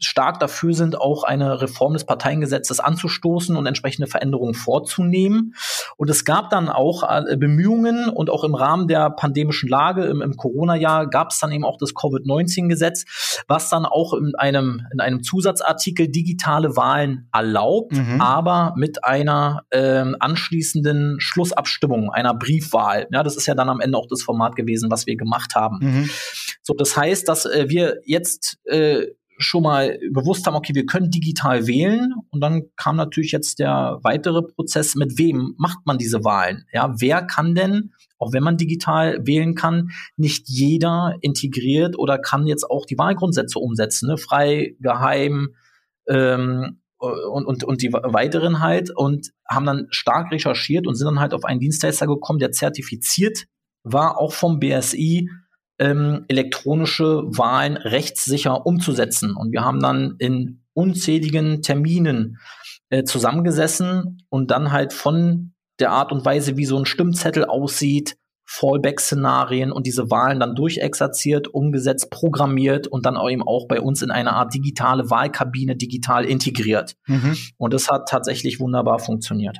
stark dafür sind, auch eine Reform des Parteiengesetzes anzustoßen und entsprechende Veränderungen vorzunehmen. Und es gab dann auch äh, Bemühungen und auch im Rahmen der pandemischen Lage im, im Corona-Jahr gab es dann eben auch das Covid-19-Gesetz, was dann auch in einem, in einem Zusatzartikel digitale Wahlen erlaubt, mhm. aber mit einer äh, anschließenden Schlussabstimmung, einer Briefwahl. Ja, das ist ja dann am Ende auch das Format gewesen, was wir gemacht haben. Mhm. So, das heißt, dass äh, wir jetzt äh, schon mal bewusst haben, okay, wir können digital wählen. Und dann kam natürlich jetzt der weitere Prozess, mit wem macht man diese Wahlen? Ja, wer kann denn, auch wenn man digital wählen kann, nicht jeder integriert oder kann jetzt auch die Wahlgrundsätze umsetzen, ne? frei, geheim ähm, und, und, und die weiteren halt und haben dann stark recherchiert und sind dann halt auf einen Dienstleister gekommen, der zertifiziert war, auch vom BSI, ähm, elektronische Wahlen rechtssicher umzusetzen. Und wir haben dann in unzähligen Terminen äh, zusammengesessen und dann halt von der Art und Weise, wie so ein Stimmzettel aussieht, Fallback-Szenarien und diese Wahlen dann durchexerziert, umgesetzt, programmiert und dann auch eben auch bei uns in eine Art digitale Wahlkabine digital integriert. Mhm. Und das hat tatsächlich wunderbar funktioniert.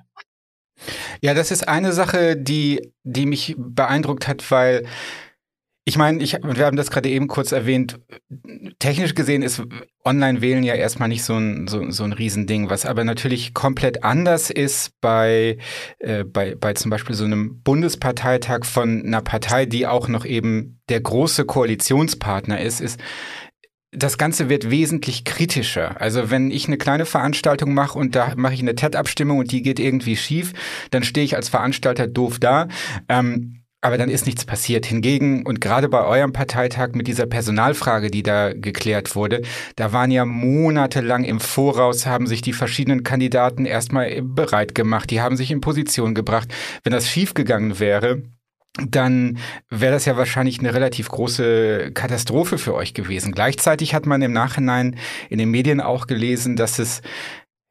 Ja, das ist eine Sache, die, die mich beeindruckt hat, weil ich meine, ich, wir haben das gerade eben kurz erwähnt. Technisch gesehen ist Online-Wählen ja erstmal nicht so ein, so, so ein Riesending, was aber natürlich komplett anders ist bei, äh, bei, bei zum Beispiel so einem Bundesparteitag von einer Partei, die auch noch eben der große Koalitionspartner ist, ist, das Ganze wird wesentlich kritischer. Also wenn ich eine kleine Veranstaltung mache und da mache ich eine TED-Abstimmung und die geht irgendwie schief, dann stehe ich als Veranstalter doof da. Ähm, aber dann ist nichts passiert. Hingegen, und gerade bei eurem Parteitag mit dieser Personalfrage, die da geklärt wurde, da waren ja monatelang im Voraus, haben sich die verschiedenen Kandidaten erstmal bereit gemacht, die haben sich in Position gebracht. Wenn das schiefgegangen wäre, dann wäre das ja wahrscheinlich eine relativ große Katastrophe für euch gewesen. Gleichzeitig hat man im Nachhinein in den Medien auch gelesen, dass es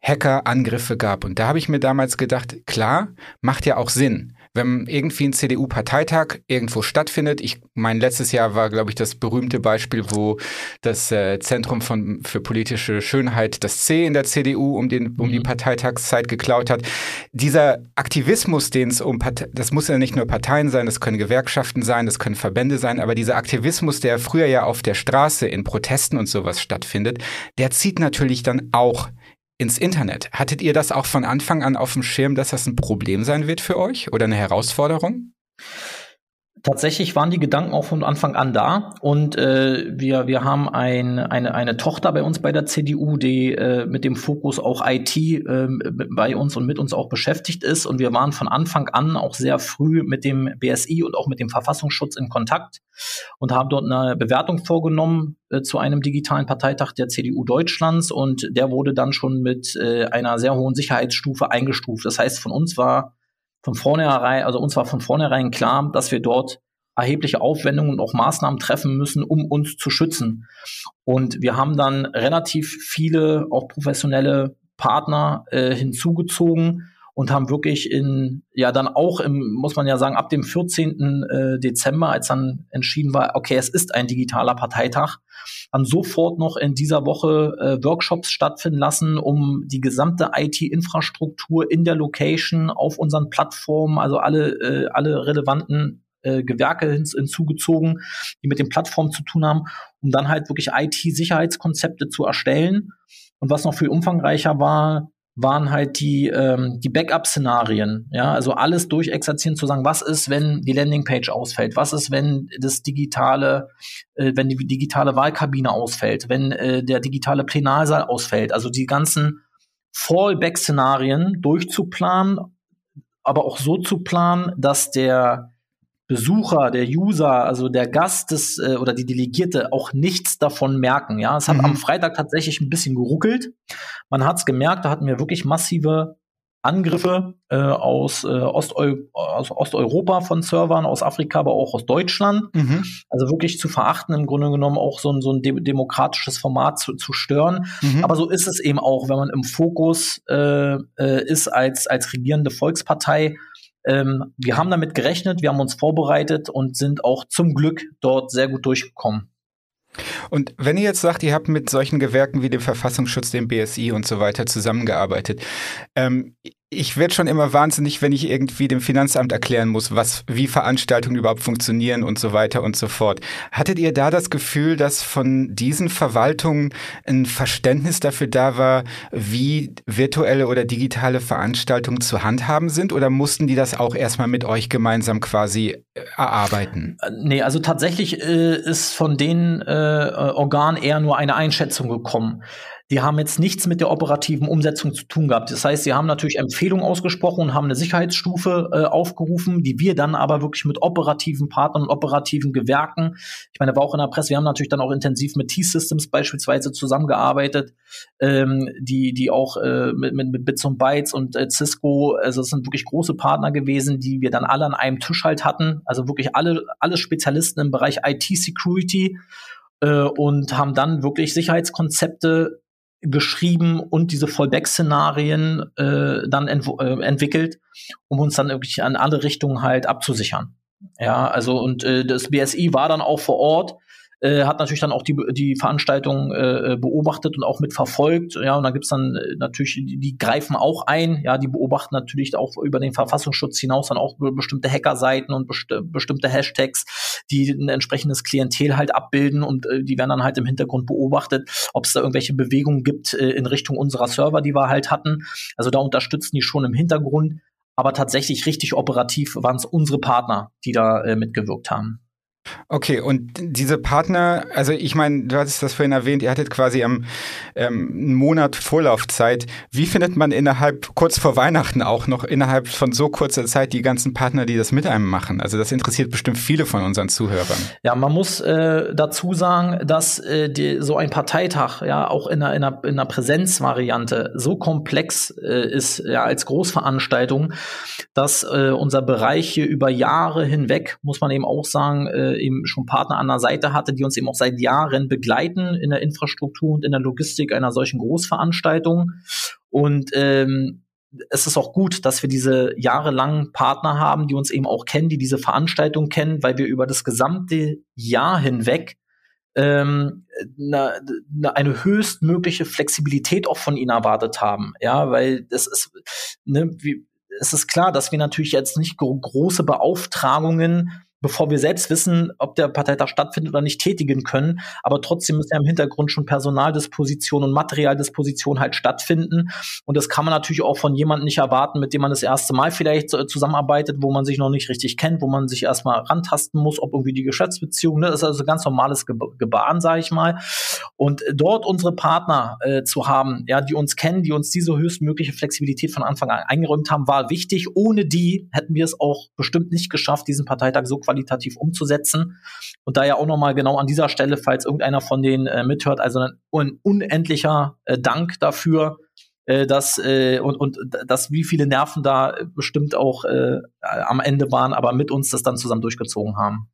Hackerangriffe gab. Und da habe ich mir damals gedacht, klar, macht ja auch Sinn wenn irgendwie ein CDU-Parteitag irgendwo stattfindet, ich mein letztes Jahr war, glaube ich, das berühmte Beispiel, wo das äh, Zentrum von, für politische Schönheit das C in der CDU um, den, um mhm. die Parteitagszeit geklaut hat. Dieser Aktivismus, den es um Partei, das muss ja nicht nur Parteien sein, das können Gewerkschaften sein, das können Verbände sein, aber dieser Aktivismus, der früher ja auf der Straße in Protesten und sowas stattfindet, der zieht natürlich dann auch ins Internet. Hattet ihr das auch von Anfang an auf dem Schirm, dass das ein Problem sein wird für euch oder eine Herausforderung? Tatsächlich waren die Gedanken auch von Anfang an da. Und äh, wir, wir haben ein, eine, eine Tochter bei uns bei der CDU, die äh, mit dem Fokus auch IT äh, bei uns und mit uns auch beschäftigt ist. Und wir waren von Anfang an auch sehr früh mit dem BSI und auch mit dem Verfassungsschutz in Kontakt und haben dort eine Bewertung vorgenommen äh, zu einem digitalen Parteitag der CDU Deutschlands. Und der wurde dann schon mit äh, einer sehr hohen Sicherheitsstufe eingestuft. Das heißt, von uns war von vornherein, also uns war von vornherein klar, dass wir dort erhebliche Aufwendungen und auch Maßnahmen treffen müssen, um uns zu schützen. Und wir haben dann relativ viele auch professionelle Partner äh, hinzugezogen und haben wirklich in, ja, dann auch im, muss man ja sagen, ab dem 14. Äh, Dezember, als dann entschieden war, okay, es ist ein digitaler Parteitag, dann sofort noch in dieser Woche äh, Workshops stattfinden lassen, um die gesamte IT-Infrastruktur in der Location auf unseren Plattformen, also alle, äh, alle relevanten äh, Gewerke hin, hinzugezogen, die mit den Plattformen zu tun haben, um dann halt wirklich IT-Sicherheitskonzepte zu erstellen. Und was noch viel umfangreicher war, waren halt die, ähm, die Backup-Szenarien. Ja, also alles durchexerzieren, zu sagen, was ist, wenn die Landingpage ausfällt? Was ist, wenn das digitale, äh, wenn die digitale Wahlkabine ausfällt? Wenn äh, der digitale Plenarsaal ausfällt? Also die ganzen Fallback-Szenarien durchzuplanen, aber auch so zu planen, dass der Besucher, der User, also der Gast des, äh, oder die Delegierte auch nichts davon merken. Ja, es hat mhm. am Freitag tatsächlich ein bisschen geruckelt. Man hat es gemerkt, da hatten wir wirklich massive Angriffe äh, aus, äh, Osteu aus Osteuropa von Servern, aus Afrika, aber auch aus Deutschland. Mhm. Also wirklich zu verachten, im Grunde genommen auch so ein, so ein de demokratisches Format zu, zu stören. Mhm. Aber so ist es eben auch, wenn man im Fokus äh, äh, ist als, als regierende Volkspartei. Ähm, wir haben damit gerechnet, wir haben uns vorbereitet und sind auch zum Glück dort sehr gut durchgekommen. Und wenn ihr jetzt sagt, ihr habt mit solchen Gewerken wie dem Verfassungsschutz, dem BSI und so weiter zusammengearbeitet, ähm, ich werde schon immer wahnsinnig, wenn ich irgendwie dem Finanzamt erklären muss, was, wie Veranstaltungen überhaupt funktionieren und so weiter und so fort. Hattet ihr da das Gefühl, dass von diesen Verwaltungen ein Verständnis dafür da war, wie virtuelle oder digitale Veranstaltungen zu handhaben sind? Oder mussten die das auch erstmal mit euch gemeinsam quasi äh, erarbeiten? Äh, nee, also tatsächlich äh, ist von den äh, Organen eher nur eine Einschätzung gekommen die haben jetzt nichts mit der operativen Umsetzung zu tun gehabt. Das heißt, sie haben natürlich Empfehlungen ausgesprochen und haben eine Sicherheitsstufe äh, aufgerufen, die wir dann aber wirklich mit operativen Partnern und operativen Gewerken, ich meine, war auch in der Presse, wir haben natürlich dann auch intensiv mit T-Systems beispielsweise zusammengearbeitet, ähm, die, die auch äh, mit, mit, mit Bits und Bytes und äh, Cisco, also es sind wirklich große Partner gewesen, die wir dann alle an einem Tisch halt hatten, also wirklich alle, alle Spezialisten im Bereich IT-Security äh, und haben dann wirklich Sicherheitskonzepte geschrieben und diese Fallback-Szenarien äh, dann äh, entwickelt, um uns dann wirklich an alle Richtungen halt abzusichern. Ja, also und äh, das BSI war dann auch vor Ort äh, hat natürlich dann auch die, die Veranstaltung äh, beobachtet und auch mitverfolgt. Ja, und dann gibt's dann äh, natürlich, die, die greifen auch ein, ja, die beobachten natürlich auch über den Verfassungsschutz hinaus dann auch bestimmte Hackerseiten und best bestimmte Hashtags, die ein entsprechendes Klientel halt abbilden und äh, die werden dann halt im Hintergrund beobachtet, ob es da irgendwelche Bewegungen gibt äh, in Richtung unserer Server, die wir halt hatten. Also da unterstützen die schon im Hintergrund. Aber tatsächlich richtig operativ waren es unsere Partner, die da äh, mitgewirkt haben. Okay, und diese Partner, also ich meine, du hattest das vorhin erwähnt, ihr hattet quasi am ähm, einen Monat Vorlaufzeit. Wie findet man innerhalb, kurz vor Weihnachten auch noch, innerhalb von so kurzer Zeit die ganzen Partner, die das mit einem machen? Also das interessiert bestimmt viele von unseren Zuhörern. Ja, man muss äh, dazu sagen, dass äh, die, so ein Parteitag ja auch in einer, in einer, in einer Präsenzvariante so komplex äh, ist, ja, als Großveranstaltung, dass äh, unser Bereich hier über Jahre hinweg, muss man eben auch sagen, eben schon Partner an der Seite hatte, die uns eben auch seit Jahren begleiten in der Infrastruktur und in der Logistik einer solchen Großveranstaltung. Und ähm, es ist auch gut, dass wir diese jahrelangen Partner haben, die uns eben auch kennen, die diese Veranstaltung kennen, weil wir über das gesamte Jahr hinweg ähm, eine, höchstmögliche Flexibilität auch von ihnen erwartet haben. Ja, weil das ist, ne, wie, es ist klar, dass wir natürlich jetzt nicht große Beauftragungen bevor wir selbst wissen, ob der Parteitag stattfindet oder nicht, tätigen können. Aber trotzdem müssen ja im Hintergrund schon Personaldisposition und Materialdisposition halt stattfinden. Und das kann man natürlich auch von jemandem nicht erwarten, mit dem man das erste Mal vielleicht zusammenarbeitet, wo man sich noch nicht richtig kennt, wo man sich erstmal rantasten muss, ob irgendwie die Geschäftsbeziehung, ne? das ist also ganz normales Ge Gebaren, sage ich mal. Und dort unsere Partner äh, zu haben, ja, die uns kennen, die uns diese höchstmögliche Flexibilität von Anfang an eingeräumt haben, war wichtig. Ohne die hätten wir es auch bestimmt nicht geschafft, diesen Parteitag so qualitativ umzusetzen. Und da ja auch nochmal genau an dieser Stelle, falls irgendeiner von denen äh, mithört, also ein, un unendlicher äh, Dank dafür, äh, dass äh, und, und dass wie viele Nerven da bestimmt auch äh, am Ende waren, aber mit uns das dann zusammen durchgezogen haben.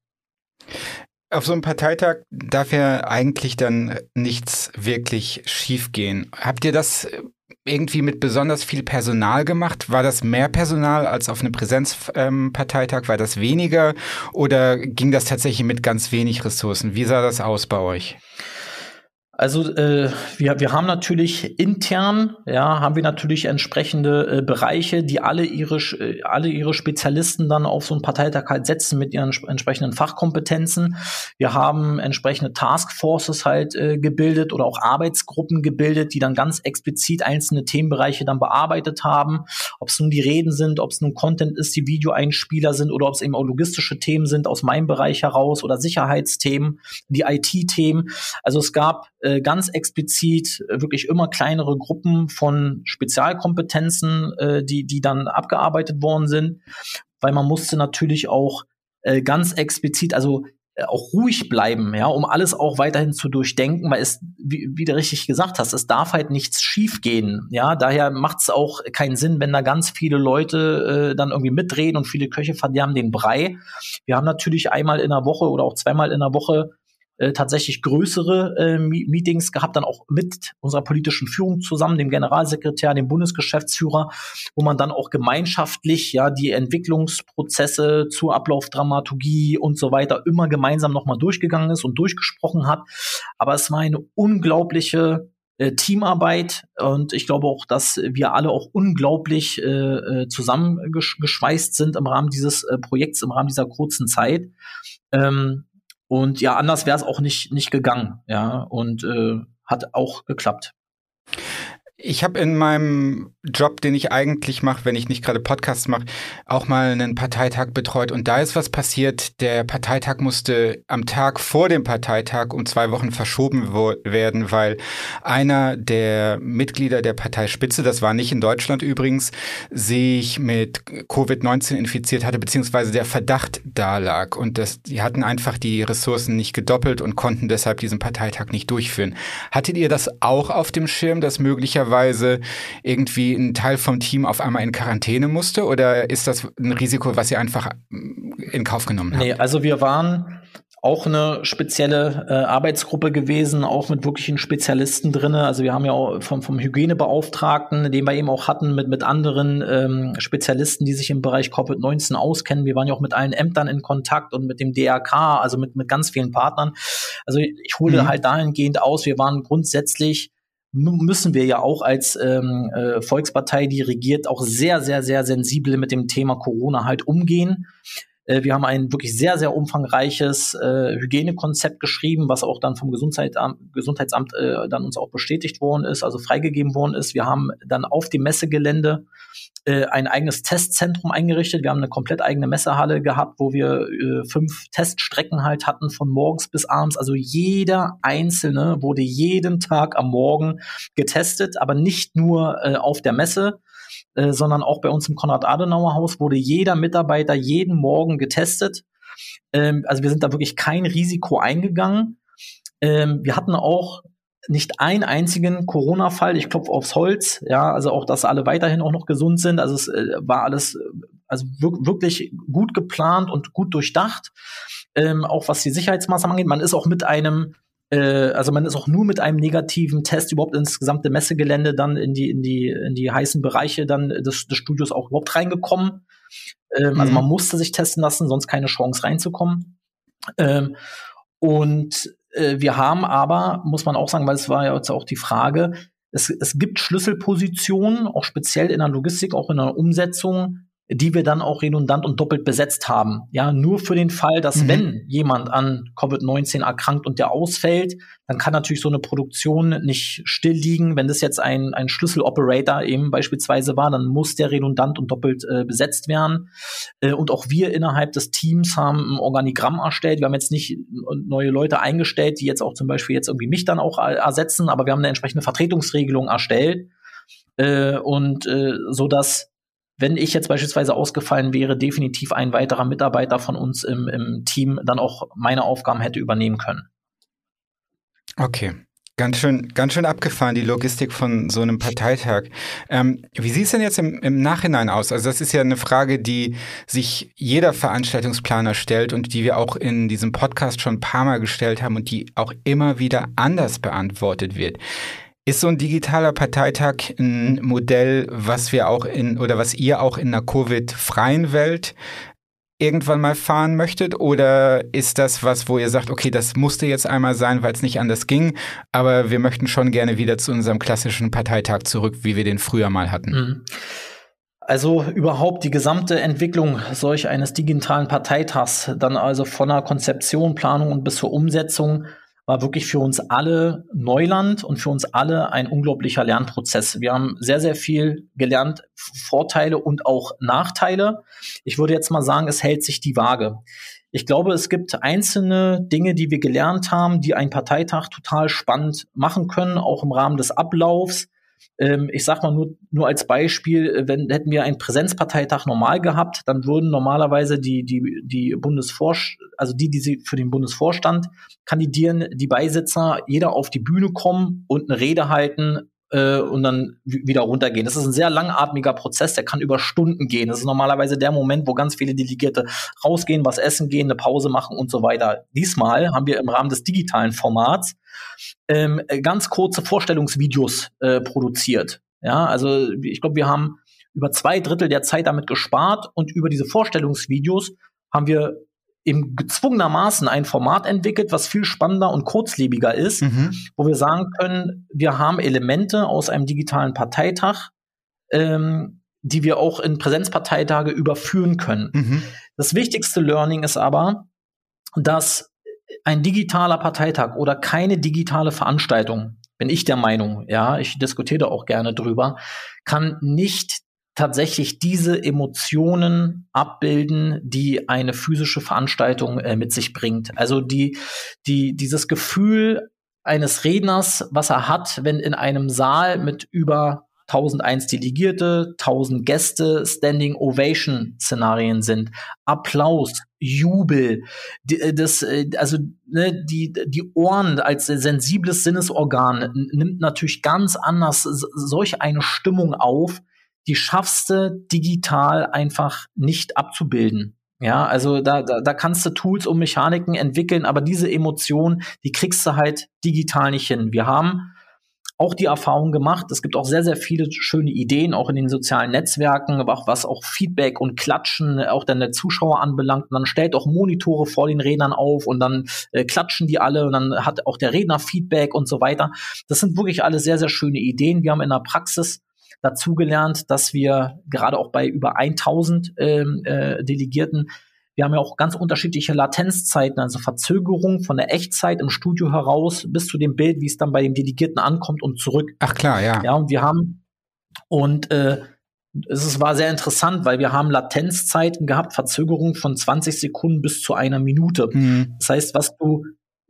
Auf so einem Parteitag darf ja eigentlich dann nichts wirklich schiefgehen. Habt ihr das irgendwie mit besonders viel Personal gemacht? War das mehr Personal als auf einem Präsenzparteitag? War das weniger? Oder ging das tatsächlich mit ganz wenig Ressourcen? Wie sah das aus bei euch? Also äh, wir, wir haben natürlich intern, ja, haben wir natürlich entsprechende äh, Bereiche, die alle ihre äh, alle ihre Spezialisten dann auf so einen Parteitag halt setzen mit ihren entsprechenden Fachkompetenzen. Wir haben entsprechende Taskforces halt äh, gebildet oder auch Arbeitsgruppen gebildet, die dann ganz explizit einzelne Themenbereiche dann bearbeitet haben. Ob es nun die Reden sind, ob es nun Content ist, die Videoeinspieler sind oder ob es eben auch logistische Themen sind aus meinem Bereich heraus oder Sicherheitsthemen, die IT-Themen. Also es gab äh, ganz explizit äh, wirklich immer kleinere Gruppen von Spezialkompetenzen, äh, die, die dann abgearbeitet worden sind, weil man musste natürlich auch äh, ganz explizit, also äh, auch ruhig bleiben, ja, um alles auch weiterhin zu durchdenken, weil es, wie, wie du richtig gesagt hast, es darf halt nichts schiefgehen, ja, daher macht es auch keinen Sinn, wenn da ganz viele Leute äh, dann irgendwie mitreden und viele Köche verderben den Brei. Wir haben natürlich einmal in der Woche oder auch zweimal in der Woche äh, tatsächlich größere äh, Meetings gehabt, dann auch mit unserer politischen Führung zusammen, dem Generalsekretär, dem Bundesgeschäftsführer, wo man dann auch gemeinschaftlich ja die Entwicklungsprozesse zur Ablaufdramaturgie und so weiter immer gemeinsam nochmal durchgegangen ist und durchgesprochen hat. Aber es war eine unglaubliche äh, Teamarbeit und ich glaube auch, dass wir alle auch unglaublich äh, äh zusammengeschweißt sind im Rahmen dieses äh, Projekts, im Rahmen dieser kurzen Zeit. Ähm, und ja, anders wäre es auch nicht, nicht gegangen. Ja, und äh, hat auch geklappt. Ich habe in meinem Job, den ich eigentlich mache, wenn ich nicht gerade Podcasts mache, auch mal einen Parteitag betreut. Und da ist was passiert. Der Parteitag musste am Tag vor dem Parteitag um zwei Wochen verschoben werden, weil einer der Mitglieder der Parteispitze, das war nicht in Deutschland übrigens, sich mit Covid-19 infiziert hatte, beziehungsweise der Verdacht da lag. Und das, die hatten einfach die Ressourcen nicht gedoppelt und konnten deshalb diesen Parteitag nicht durchführen. Hattet ihr das auch auf dem Schirm, dass möglicherweise möglicherweise irgendwie ein Teil vom Team auf einmal in Quarantäne musste? Oder ist das ein Risiko, was ihr einfach in Kauf genommen habt? Nee, also wir waren auch eine spezielle äh, Arbeitsgruppe gewesen, auch mit wirklichen Spezialisten drinne. Also wir haben ja auch vom, vom Hygienebeauftragten, den wir eben auch hatten, mit, mit anderen ähm, Spezialisten, die sich im Bereich Covid-19 auskennen. Wir waren ja auch mit allen Ämtern in Kontakt und mit dem DRK, also mit, mit ganz vielen Partnern. Also ich hole mhm. halt dahingehend aus, wir waren grundsätzlich müssen wir ja auch als ähm, äh, Volkspartei, die regiert, auch sehr, sehr, sehr sensibel mit dem Thema Corona halt umgehen. Äh, wir haben ein wirklich sehr, sehr umfangreiches äh, Hygienekonzept geschrieben, was auch dann vom Gesundheitsamt, Gesundheitsamt äh, dann uns auch bestätigt worden ist, also freigegeben worden ist. Wir haben dann auf dem Messegelände äh, ein eigenes Testzentrum eingerichtet. Wir haben eine komplett eigene Messehalle gehabt, wo wir äh, fünf Teststrecken halt hatten von morgens bis abends. Also jeder einzelne wurde jeden Tag am Morgen getestet, aber nicht nur äh, auf der Messe, äh, sondern auch bei uns im Konrad-Adenauer-Haus wurde jeder Mitarbeiter jeden Morgen getestet. Ähm, also wir sind da wirklich kein Risiko eingegangen. Ähm, wir hatten auch nicht einen einzigen Corona-Fall. Ich klopfe aufs Holz. Ja, also auch, dass alle weiterhin auch noch gesund sind. Also es äh, war alles also wirklich gut geplant und gut durchdacht. Ähm, auch was die Sicherheitsmaßnahmen angeht. Man ist auch mit einem äh, also man ist auch nur mit einem negativen Test überhaupt ins gesamte Messegelände dann in die, in die, in die heißen Bereiche dann des, des Studios auch überhaupt reingekommen. Ähm, mhm. Also man musste sich testen lassen, sonst keine Chance reinzukommen. Ähm, und äh, wir haben aber, muss man auch sagen, weil es war ja jetzt auch die Frage, es, es gibt Schlüsselpositionen, auch speziell in der Logistik, auch in der Umsetzung, die wir dann auch redundant und doppelt besetzt haben. Ja, nur für den Fall, dass mhm. wenn jemand an Covid-19 erkrankt und der ausfällt, dann kann natürlich so eine Produktion nicht still liegen. Wenn das jetzt ein, ein Schlüsseloperator eben beispielsweise war, dann muss der redundant und doppelt äh, besetzt werden. Äh, und auch wir innerhalb des Teams haben ein Organigramm erstellt. Wir haben jetzt nicht neue Leute eingestellt, die jetzt auch zum Beispiel jetzt irgendwie mich dann auch ersetzen, aber wir haben eine entsprechende Vertretungsregelung erstellt. Äh, und äh, so dass wenn ich jetzt beispielsweise ausgefallen wäre, definitiv ein weiterer Mitarbeiter von uns im, im Team dann auch meine Aufgaben hätte übernehmen können. Okay. Ganz schön, ganz schön abgefahren, die Logistik von so einem Parteitag. Ähm, wie sieht es denn jetzt im, im, Nachhinein aus? Also das ist ja eine Frage, die sich jeder Veranstaltungsplaner stellt und die wir auch in diesem Podcast schon ein paar Mal gestellt haben und die auch immer wieder anders beantwortet wird. Ist so ein digitaler Parteitag ein Modell, was wir auch in oder was ihr auch in einer Covid-freien Welt irgendwann mal fahren möchtet? Oder ist das was, wo ihr sagt, okay, das musste jetzt einmal sein, weil es nicht anders ging, aber wir möchten schon gerne wieder zu unserem klassischen Parteitag zurück, wie wir den früher mal hatten? Mhm. Also überhaupt die gesamte Entwicklung solch eines digitalen Parteitags, dann also von der Konzeption, Planung und bis zur Umsetzung war wirklich für uns alle Neuland und für uns alle ein unglaublicher Lernprozess. Wir haben sehr, sehr viel gelernt, Vorteile und auch Nachteile. Ich würde jetzt mal sagen, es hält sich die Waage. Ich glaube, es gibt einzelne Dinge, die wir gelernt haben, die ein Parteitag total spannend machen können, auch im Rahmen des Ablaufs. Ähm, ich sag mal nur, nur als Beispiel, äh, wenn hätten wir einen Präsenzparteitag normal gehabt, dann würden normalerweise die, die, die Bundesvorsch, also die, die sie für den Bundesvorstand kandidieren, die Beisitzer, jeder auf die Bühne kommen und eine Rede halten äh, und dann wieder runtergehen. Das ist ein sehr langatmiger Prozess, der kann über Stunden gehen. Das ist normalerweise der Moment, wo ganz viele Delegierte rausgehen, was essen gehen, eine Pause machen und so weiter. Diesmal haben wir im Rahmen des digitalen Formats ähm, ganz kurze Vorstellungsvideos äh, produziert. Ja, also ich glaube, wir haben über zwei Drittel der Zeit damit gespart und über diese Vorstellungsvideos haben wir im gezwungenermaßen ein Format entwickelt, was viel spannender und kurzlebiger ist, mhm. wo wir sagen können, wir haben Elemente aus einem digitalen Parteitag, ähm, die wir auch in Präsenzparteitage überführen können. Mhm. Das wichtigste Learning ist aber, dass ein digitaler Parteitag oder keine digitale Veranstaltung, bin ich der Meinung, ja, ich diskutiere auch gerne drüber, kann nicht tatsächlich diese Emotionen abbilden, die eine physische Veranstaltung äh, mit sich bringt. Also die, die, dieses Gefühl eines Redners, was er hat, wenn in einem Saal mit über 1001 Delegierte, 1000 Gäste, Standing Ovation Szenarien sind, Applaus, Jubel, äh, das, äh, also ne, die, die Ohren als sensibles Sinnesorgan nimmt natürlich ganz anders solch eine Stimmung auf, die schaffst du digital einfach nicht abzubilden. Ja, also da, da, da kannst du Tools und Mechaniken entwickeln, aber diese Emotion, die kriegst du halt digital nicht hin. Wir haben auch die Erfahrung gemacht, es gibt auch sehr, sehr viele schöne Ideen, auch in den sozialen Netzwerken, was auch Feedback und Klatschen auch dann der Zuschauer anbelangt. Und dann stellt auch Monitore vor den Rednern auf und dann äh, klatschen die alle und dann hat auch der Redner Feedback und so weiter. Das sind wirklich alle sehr, sehr schöne Ideen. Wir haben in der Praxis dazugelernt, dass wir gerade auch bei über 1000 ähm, äh, Delegierten wir haben ja auch ganz unterschiedliche Latenzzeiten, also Verzögerung von der Echtzeit im Studio heraus bis zu dem Bild, wie es dann bei dem Delegierten ankommt und zurück. Ach klar, ja. Ja, und wir haben und äh, es war sehr interessant, weil wir haben Latenzzeiten gehabt, Verzögerung von 20 Sekunden bis zu einer Minute. Mhm. Das heißt, was du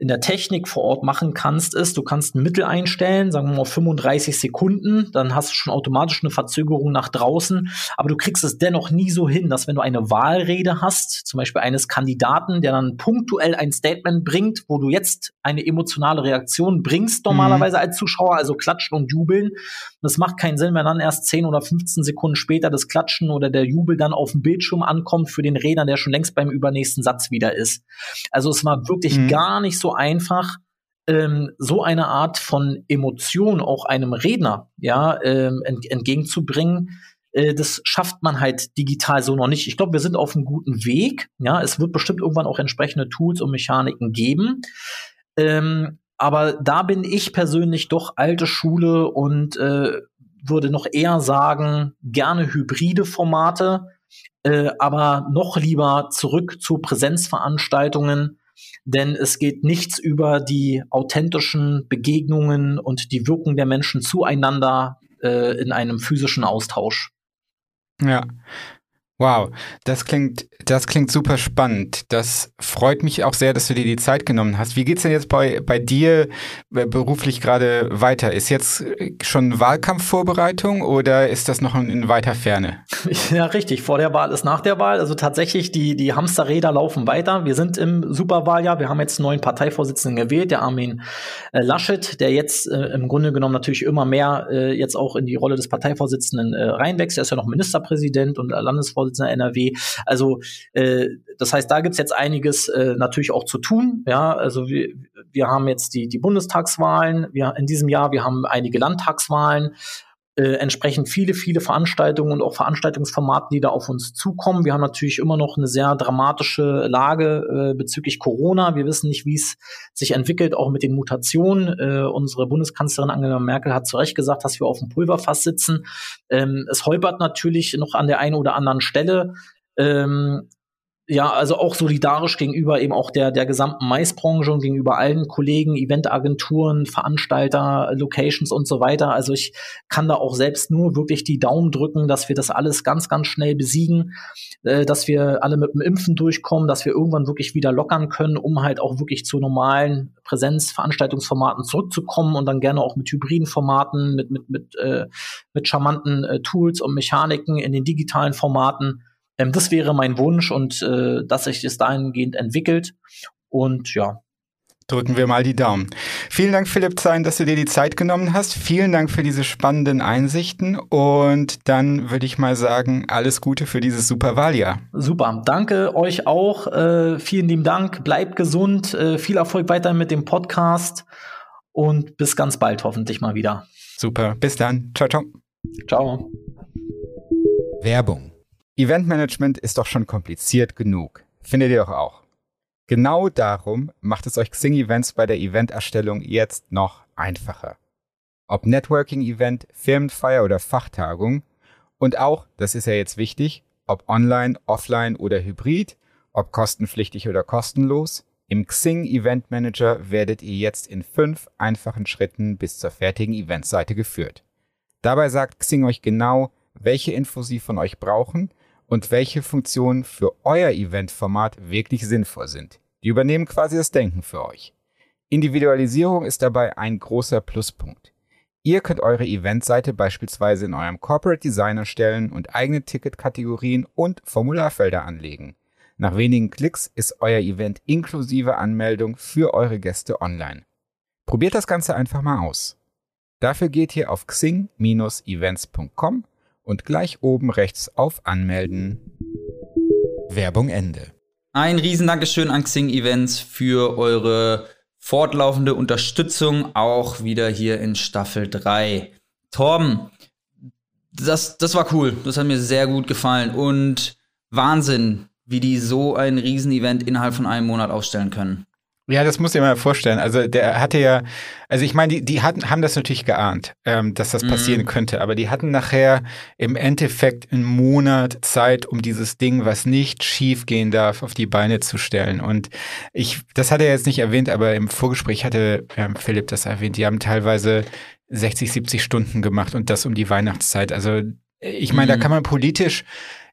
in der Technik vor Ort machen kannst, ist, du kannst ein Mittel einstellen, sagen wir mal 35 Sekunden, dann hast du schon automatisch eine Verzögerung nach draußen, aber du kriegst es dennoch nie so hin, dass wenn du eine Wahlrede hast, zum Beispiel eines Kandidaten, der dann punktuell ein Statement bringt, wo du jetzt eine emotionale Reaktion bringst, normalerweise mhm. als Zuschauer, also klatschen und jubeln. Das macht keinen Sinn, wenn dann erst 10 oder 15 Sekunden später das Klatschen oder der Jubel dann auf dem Bildschirm ankommt für den Redner, der schon längst beim übernächsten Satz wieder ist. Also es war wirklich mhm. gar nicht so einfach, ähm, so eine Art von Emotion auch einem Redner ja ähm, ent entgegenzubringen. Äh, das schafft man halt digital so noch nicht. Ich glaube, wir sind auf einem guten Weg. Ja, es wird bestimmt irgendwann auch entsprechende Tools und Mechaniken geben. Ähm, aber da bin ich persönlich doch alte Schule und äh, würde noch eher sagen, gerne hybride Formate, äh, aber noch lieber zurück zu Präsenzveranstaltungen, denn es geht nichts über die authentischen Begegnungen und die Wirkung der Menschen zueinander äh, in einem physischen Austausch. Ja. Wow, das klingt, das klingt super spannend. Das freut mich auch sehr, dass du dir die Zeit genommen hast. Wie geht's denn jetzt bei, bei dir äh, beruflich gerade weiter? Ist jetzt äh, schon Wahlkampfvorbereitung oder ist das noch in weiter Ferne? Ja, richtig. Vor der Wahl ist nach der Wahl. Also tatsächlich, die, die Hamsterräder laufen weiter. Wir sind im Superwahljahr. Wir haben jetzt einen neuen Parteivorsitzenden gewählt, der Armin äh, Laschet, der jetzt äh, im Grunde genommen natürlich immer mehr äh, jetzt auch in die Rolle des Parteivorsitzenden äh, reinwächst. Er ist ja noch Ministerpräsident und Landesvorsitzender Landesvorsitzender NRW. Also äh, das heißt, da gibt's jetzt einiges äh, natürlich auch zu tun. Ja, also wir, wir haben jetzt die, die Bundestagswahlen wir, in diesem Jahr, wir haben einige Landtagswahlen äh, entsprechend viele, viele Veranstaltungen und auch Veranstaltungsformate, die da auf uns zukommen. Wir haben natürlich immer noch eine sehr dramatische Lage äh, bezüglich Corona. Wir wissen nicht, wie es sich entwickelt, auch mit den Mutationen. Äh, unsere Bundeskanzlerin Angela Merkel hat zu Recht gesagt, dass wir auf dem Pulverfass sitzen. Ähm, es holpert natürlich noch an der einen oder anderen Stelle. Ähm, ja, also auch solidarisch gegenüber eben auch der, der gesamten Maisbranche und gegenüber allen Kollegen, Eventagenturen, Veranstalter, Locations und so weiter. Also ich kann da auch selbst nur wirklich die Daumen drücken, dass wir das alles ganz, ganz schnell besiegen, äh, dass wir alle mit dem Impfen durchkommen, dass wir irgendwann wirklich wieder lockern können, um halt auch wirklich zu normalen Präsenzveranstaltungsformaten zurückzukommen und dann gerne auch mit hybriden Formaten, mit, mit, mit, äh, mit charmanten äh, Tools und Mechaniken in den digitalen Formaten Ähm, das wäre mein Wunsch und äh, dass sich das dahingehend entwickelt. Und ja, Drücken wir mal die Daumen. Vielen Dank, Philipp Zein, dass du dir die Zeit genommen hast. Vielen Dank für diese spannenden Einsichten. Und dann würde ich mal sagen, alles Gute für dieses super Wahljahr. Super. Danke euch auch. Äh, vielen lieben Dank. Bleibt gesund. Äh, viel Erfolg weiter mit dem Podcast. Und bis ganz bald hoffentlich mal wieder. Super. Bis dann. Ciao, ciao. Ciao. Werbung. Eventmanagement ist doch schon kompliziert genug. Findet ihr doch auch. Genau darum macht es euch Xing Events bei der Eventerstellung jetzt noch einfacher. Ob Networking-Event, Firmenfeier oder Fachtagung und auch, das ist ja jetzt wichtig, ob online, offline oder hybrid, ob kostenpflichtig oder kostenlos, im Xing Event Manager werdet ihr jetzt in fünf einfachen Schritten bis zur fertigen Eventseite geführt. Dabei sagt Xing euch genau, welche Infos sie von euch brauchen und welche Funktionen für euer Eventformat wirklich sinnvoll sind. Die übernehmen quasi das Denken für euch. Individualisierung ist dabei ein großer Pluspunkt. Ihr könnt eure Eventseite beispielsweise in eurem Corporate Design erstellen und eigene Ticketkategorien und Formularfelder anlegen. Nach wenigen Klicks ist euer Event inklusive Anmeldung für eure Gäste online. Probiert das Ganze einfach mal aus. Dafür geht ihr auf xing-events.com und gleich oben rechts auf Anmelden. Werbung Ende. Ein riesen Dankeschön an Xing Events für eure fortlaufende Unterstützung, auch wieder hier in Staffel 3. Torben, das, das war cool. Das hat mir sehr gut gefallen. Und Wahnsinn, wie die so ein Riesenevent innerhalb von einem Monat aufstellen können. Ja, das muss ich mir vorstellen. Also der hatte ja, also ich meine, die, die hatten, haben das natürlich geahnt, ähm, dass das passieren mm. könnte, aber die hatten nachher im Endeffekt einen Monat Zeit, um dieses Ding, was nicht schief gehen darf, auf die Beine zu stellen. Und ich, das hat er jetzt nicht erwähnt, aber im Vorgespräch hatte ähm, Philipp das erwähnt. Die haben teilweise 60, 70 Stunden gemacht und das um die Weihnachtszeit. Also ich meine, mm. da mhm. kann man politisch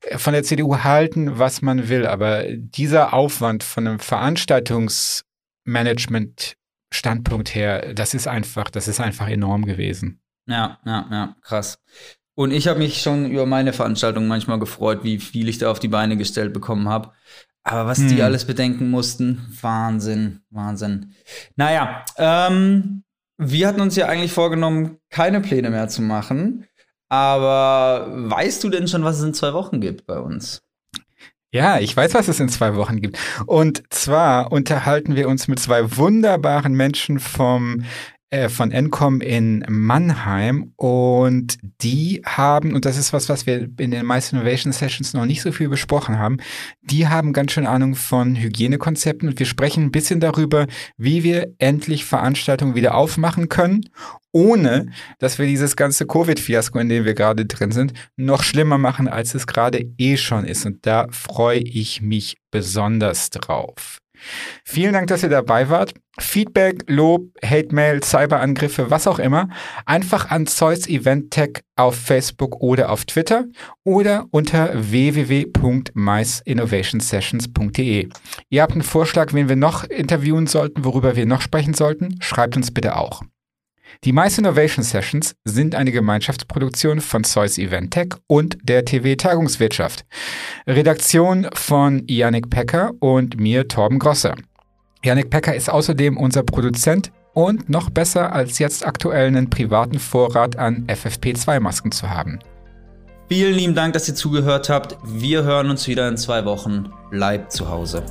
äh, von der CDU halten, was man will, aber dieser Aufwand von einem Veranstaltungs Management-Standpunkt her, das ist einfach, das ist einfach enorm gewesen. Ja, ja, ja, krass. Und ich habe mich schon über meine Veranstaltung manchmal gefreut, wie viel ich da auf die Beine gestellt bekommen habe. Aber was hm. die alles bedenken mussten, Wahnsinn, Wahnsinn. Naja, ähm, wir hatten uns ja eigentlich vorgenommen, keine Pläne mehr zu machen. Aber weißt du denn schon, was es in zwei Wochen gibt bei uns? Ja, ich weiß, was es in zwei Wochen gibt. Und zwar unterhalten wir uns mit zwei wunderbaren Menschen vom von Encom in Mannheim und die haben, und das ist was, was wir in den meisten Innovation Sessions noch nicht so viel besprochen haben, die haben ganz schön Ahnung von Hygienekonzepten und wir sprechen ein bisschen darüber, wie wir endlich Veranstaltungen wieder aufmachen können ohne dass wir dieses ganze Covid-Fiasko, in dem wir gerade drin sind, noch schlimmer machen, als es gerade eh schon ist. Und da freue ich mich besonders drauf. Vielen Dank, dass ihr dabei wart. Feedback, Lob, Hate-Mail, Cyberangriffe, was auch immer, einfach an Zeus Event Tech auf Facebook oder auf Twitter oder unter www.maisinnovationsessions.de. Ihr habt einen Vorschlag, wen wir noch interviewen sollten, worüber wir noch sprechen sollten? Schreibt uns bitte auch. Die Mice Innovation Sessions sind eine Gemeinschaftsproduktion von Zeus Event Tech und der TV Tagungswirtschaft. Redaktion von Yannick Pecker und mir Torben Grosser. Yannick Pecker ist außerdem unser Produzent und noch besser als jetzt aktuell einen privaten Vorrat an FFP2-Masken zu haben. Vielen lieben Dank, dass ihr zugehört habt. Wir hören uns wieder in zwei Wochen. Bleibt zu Hause.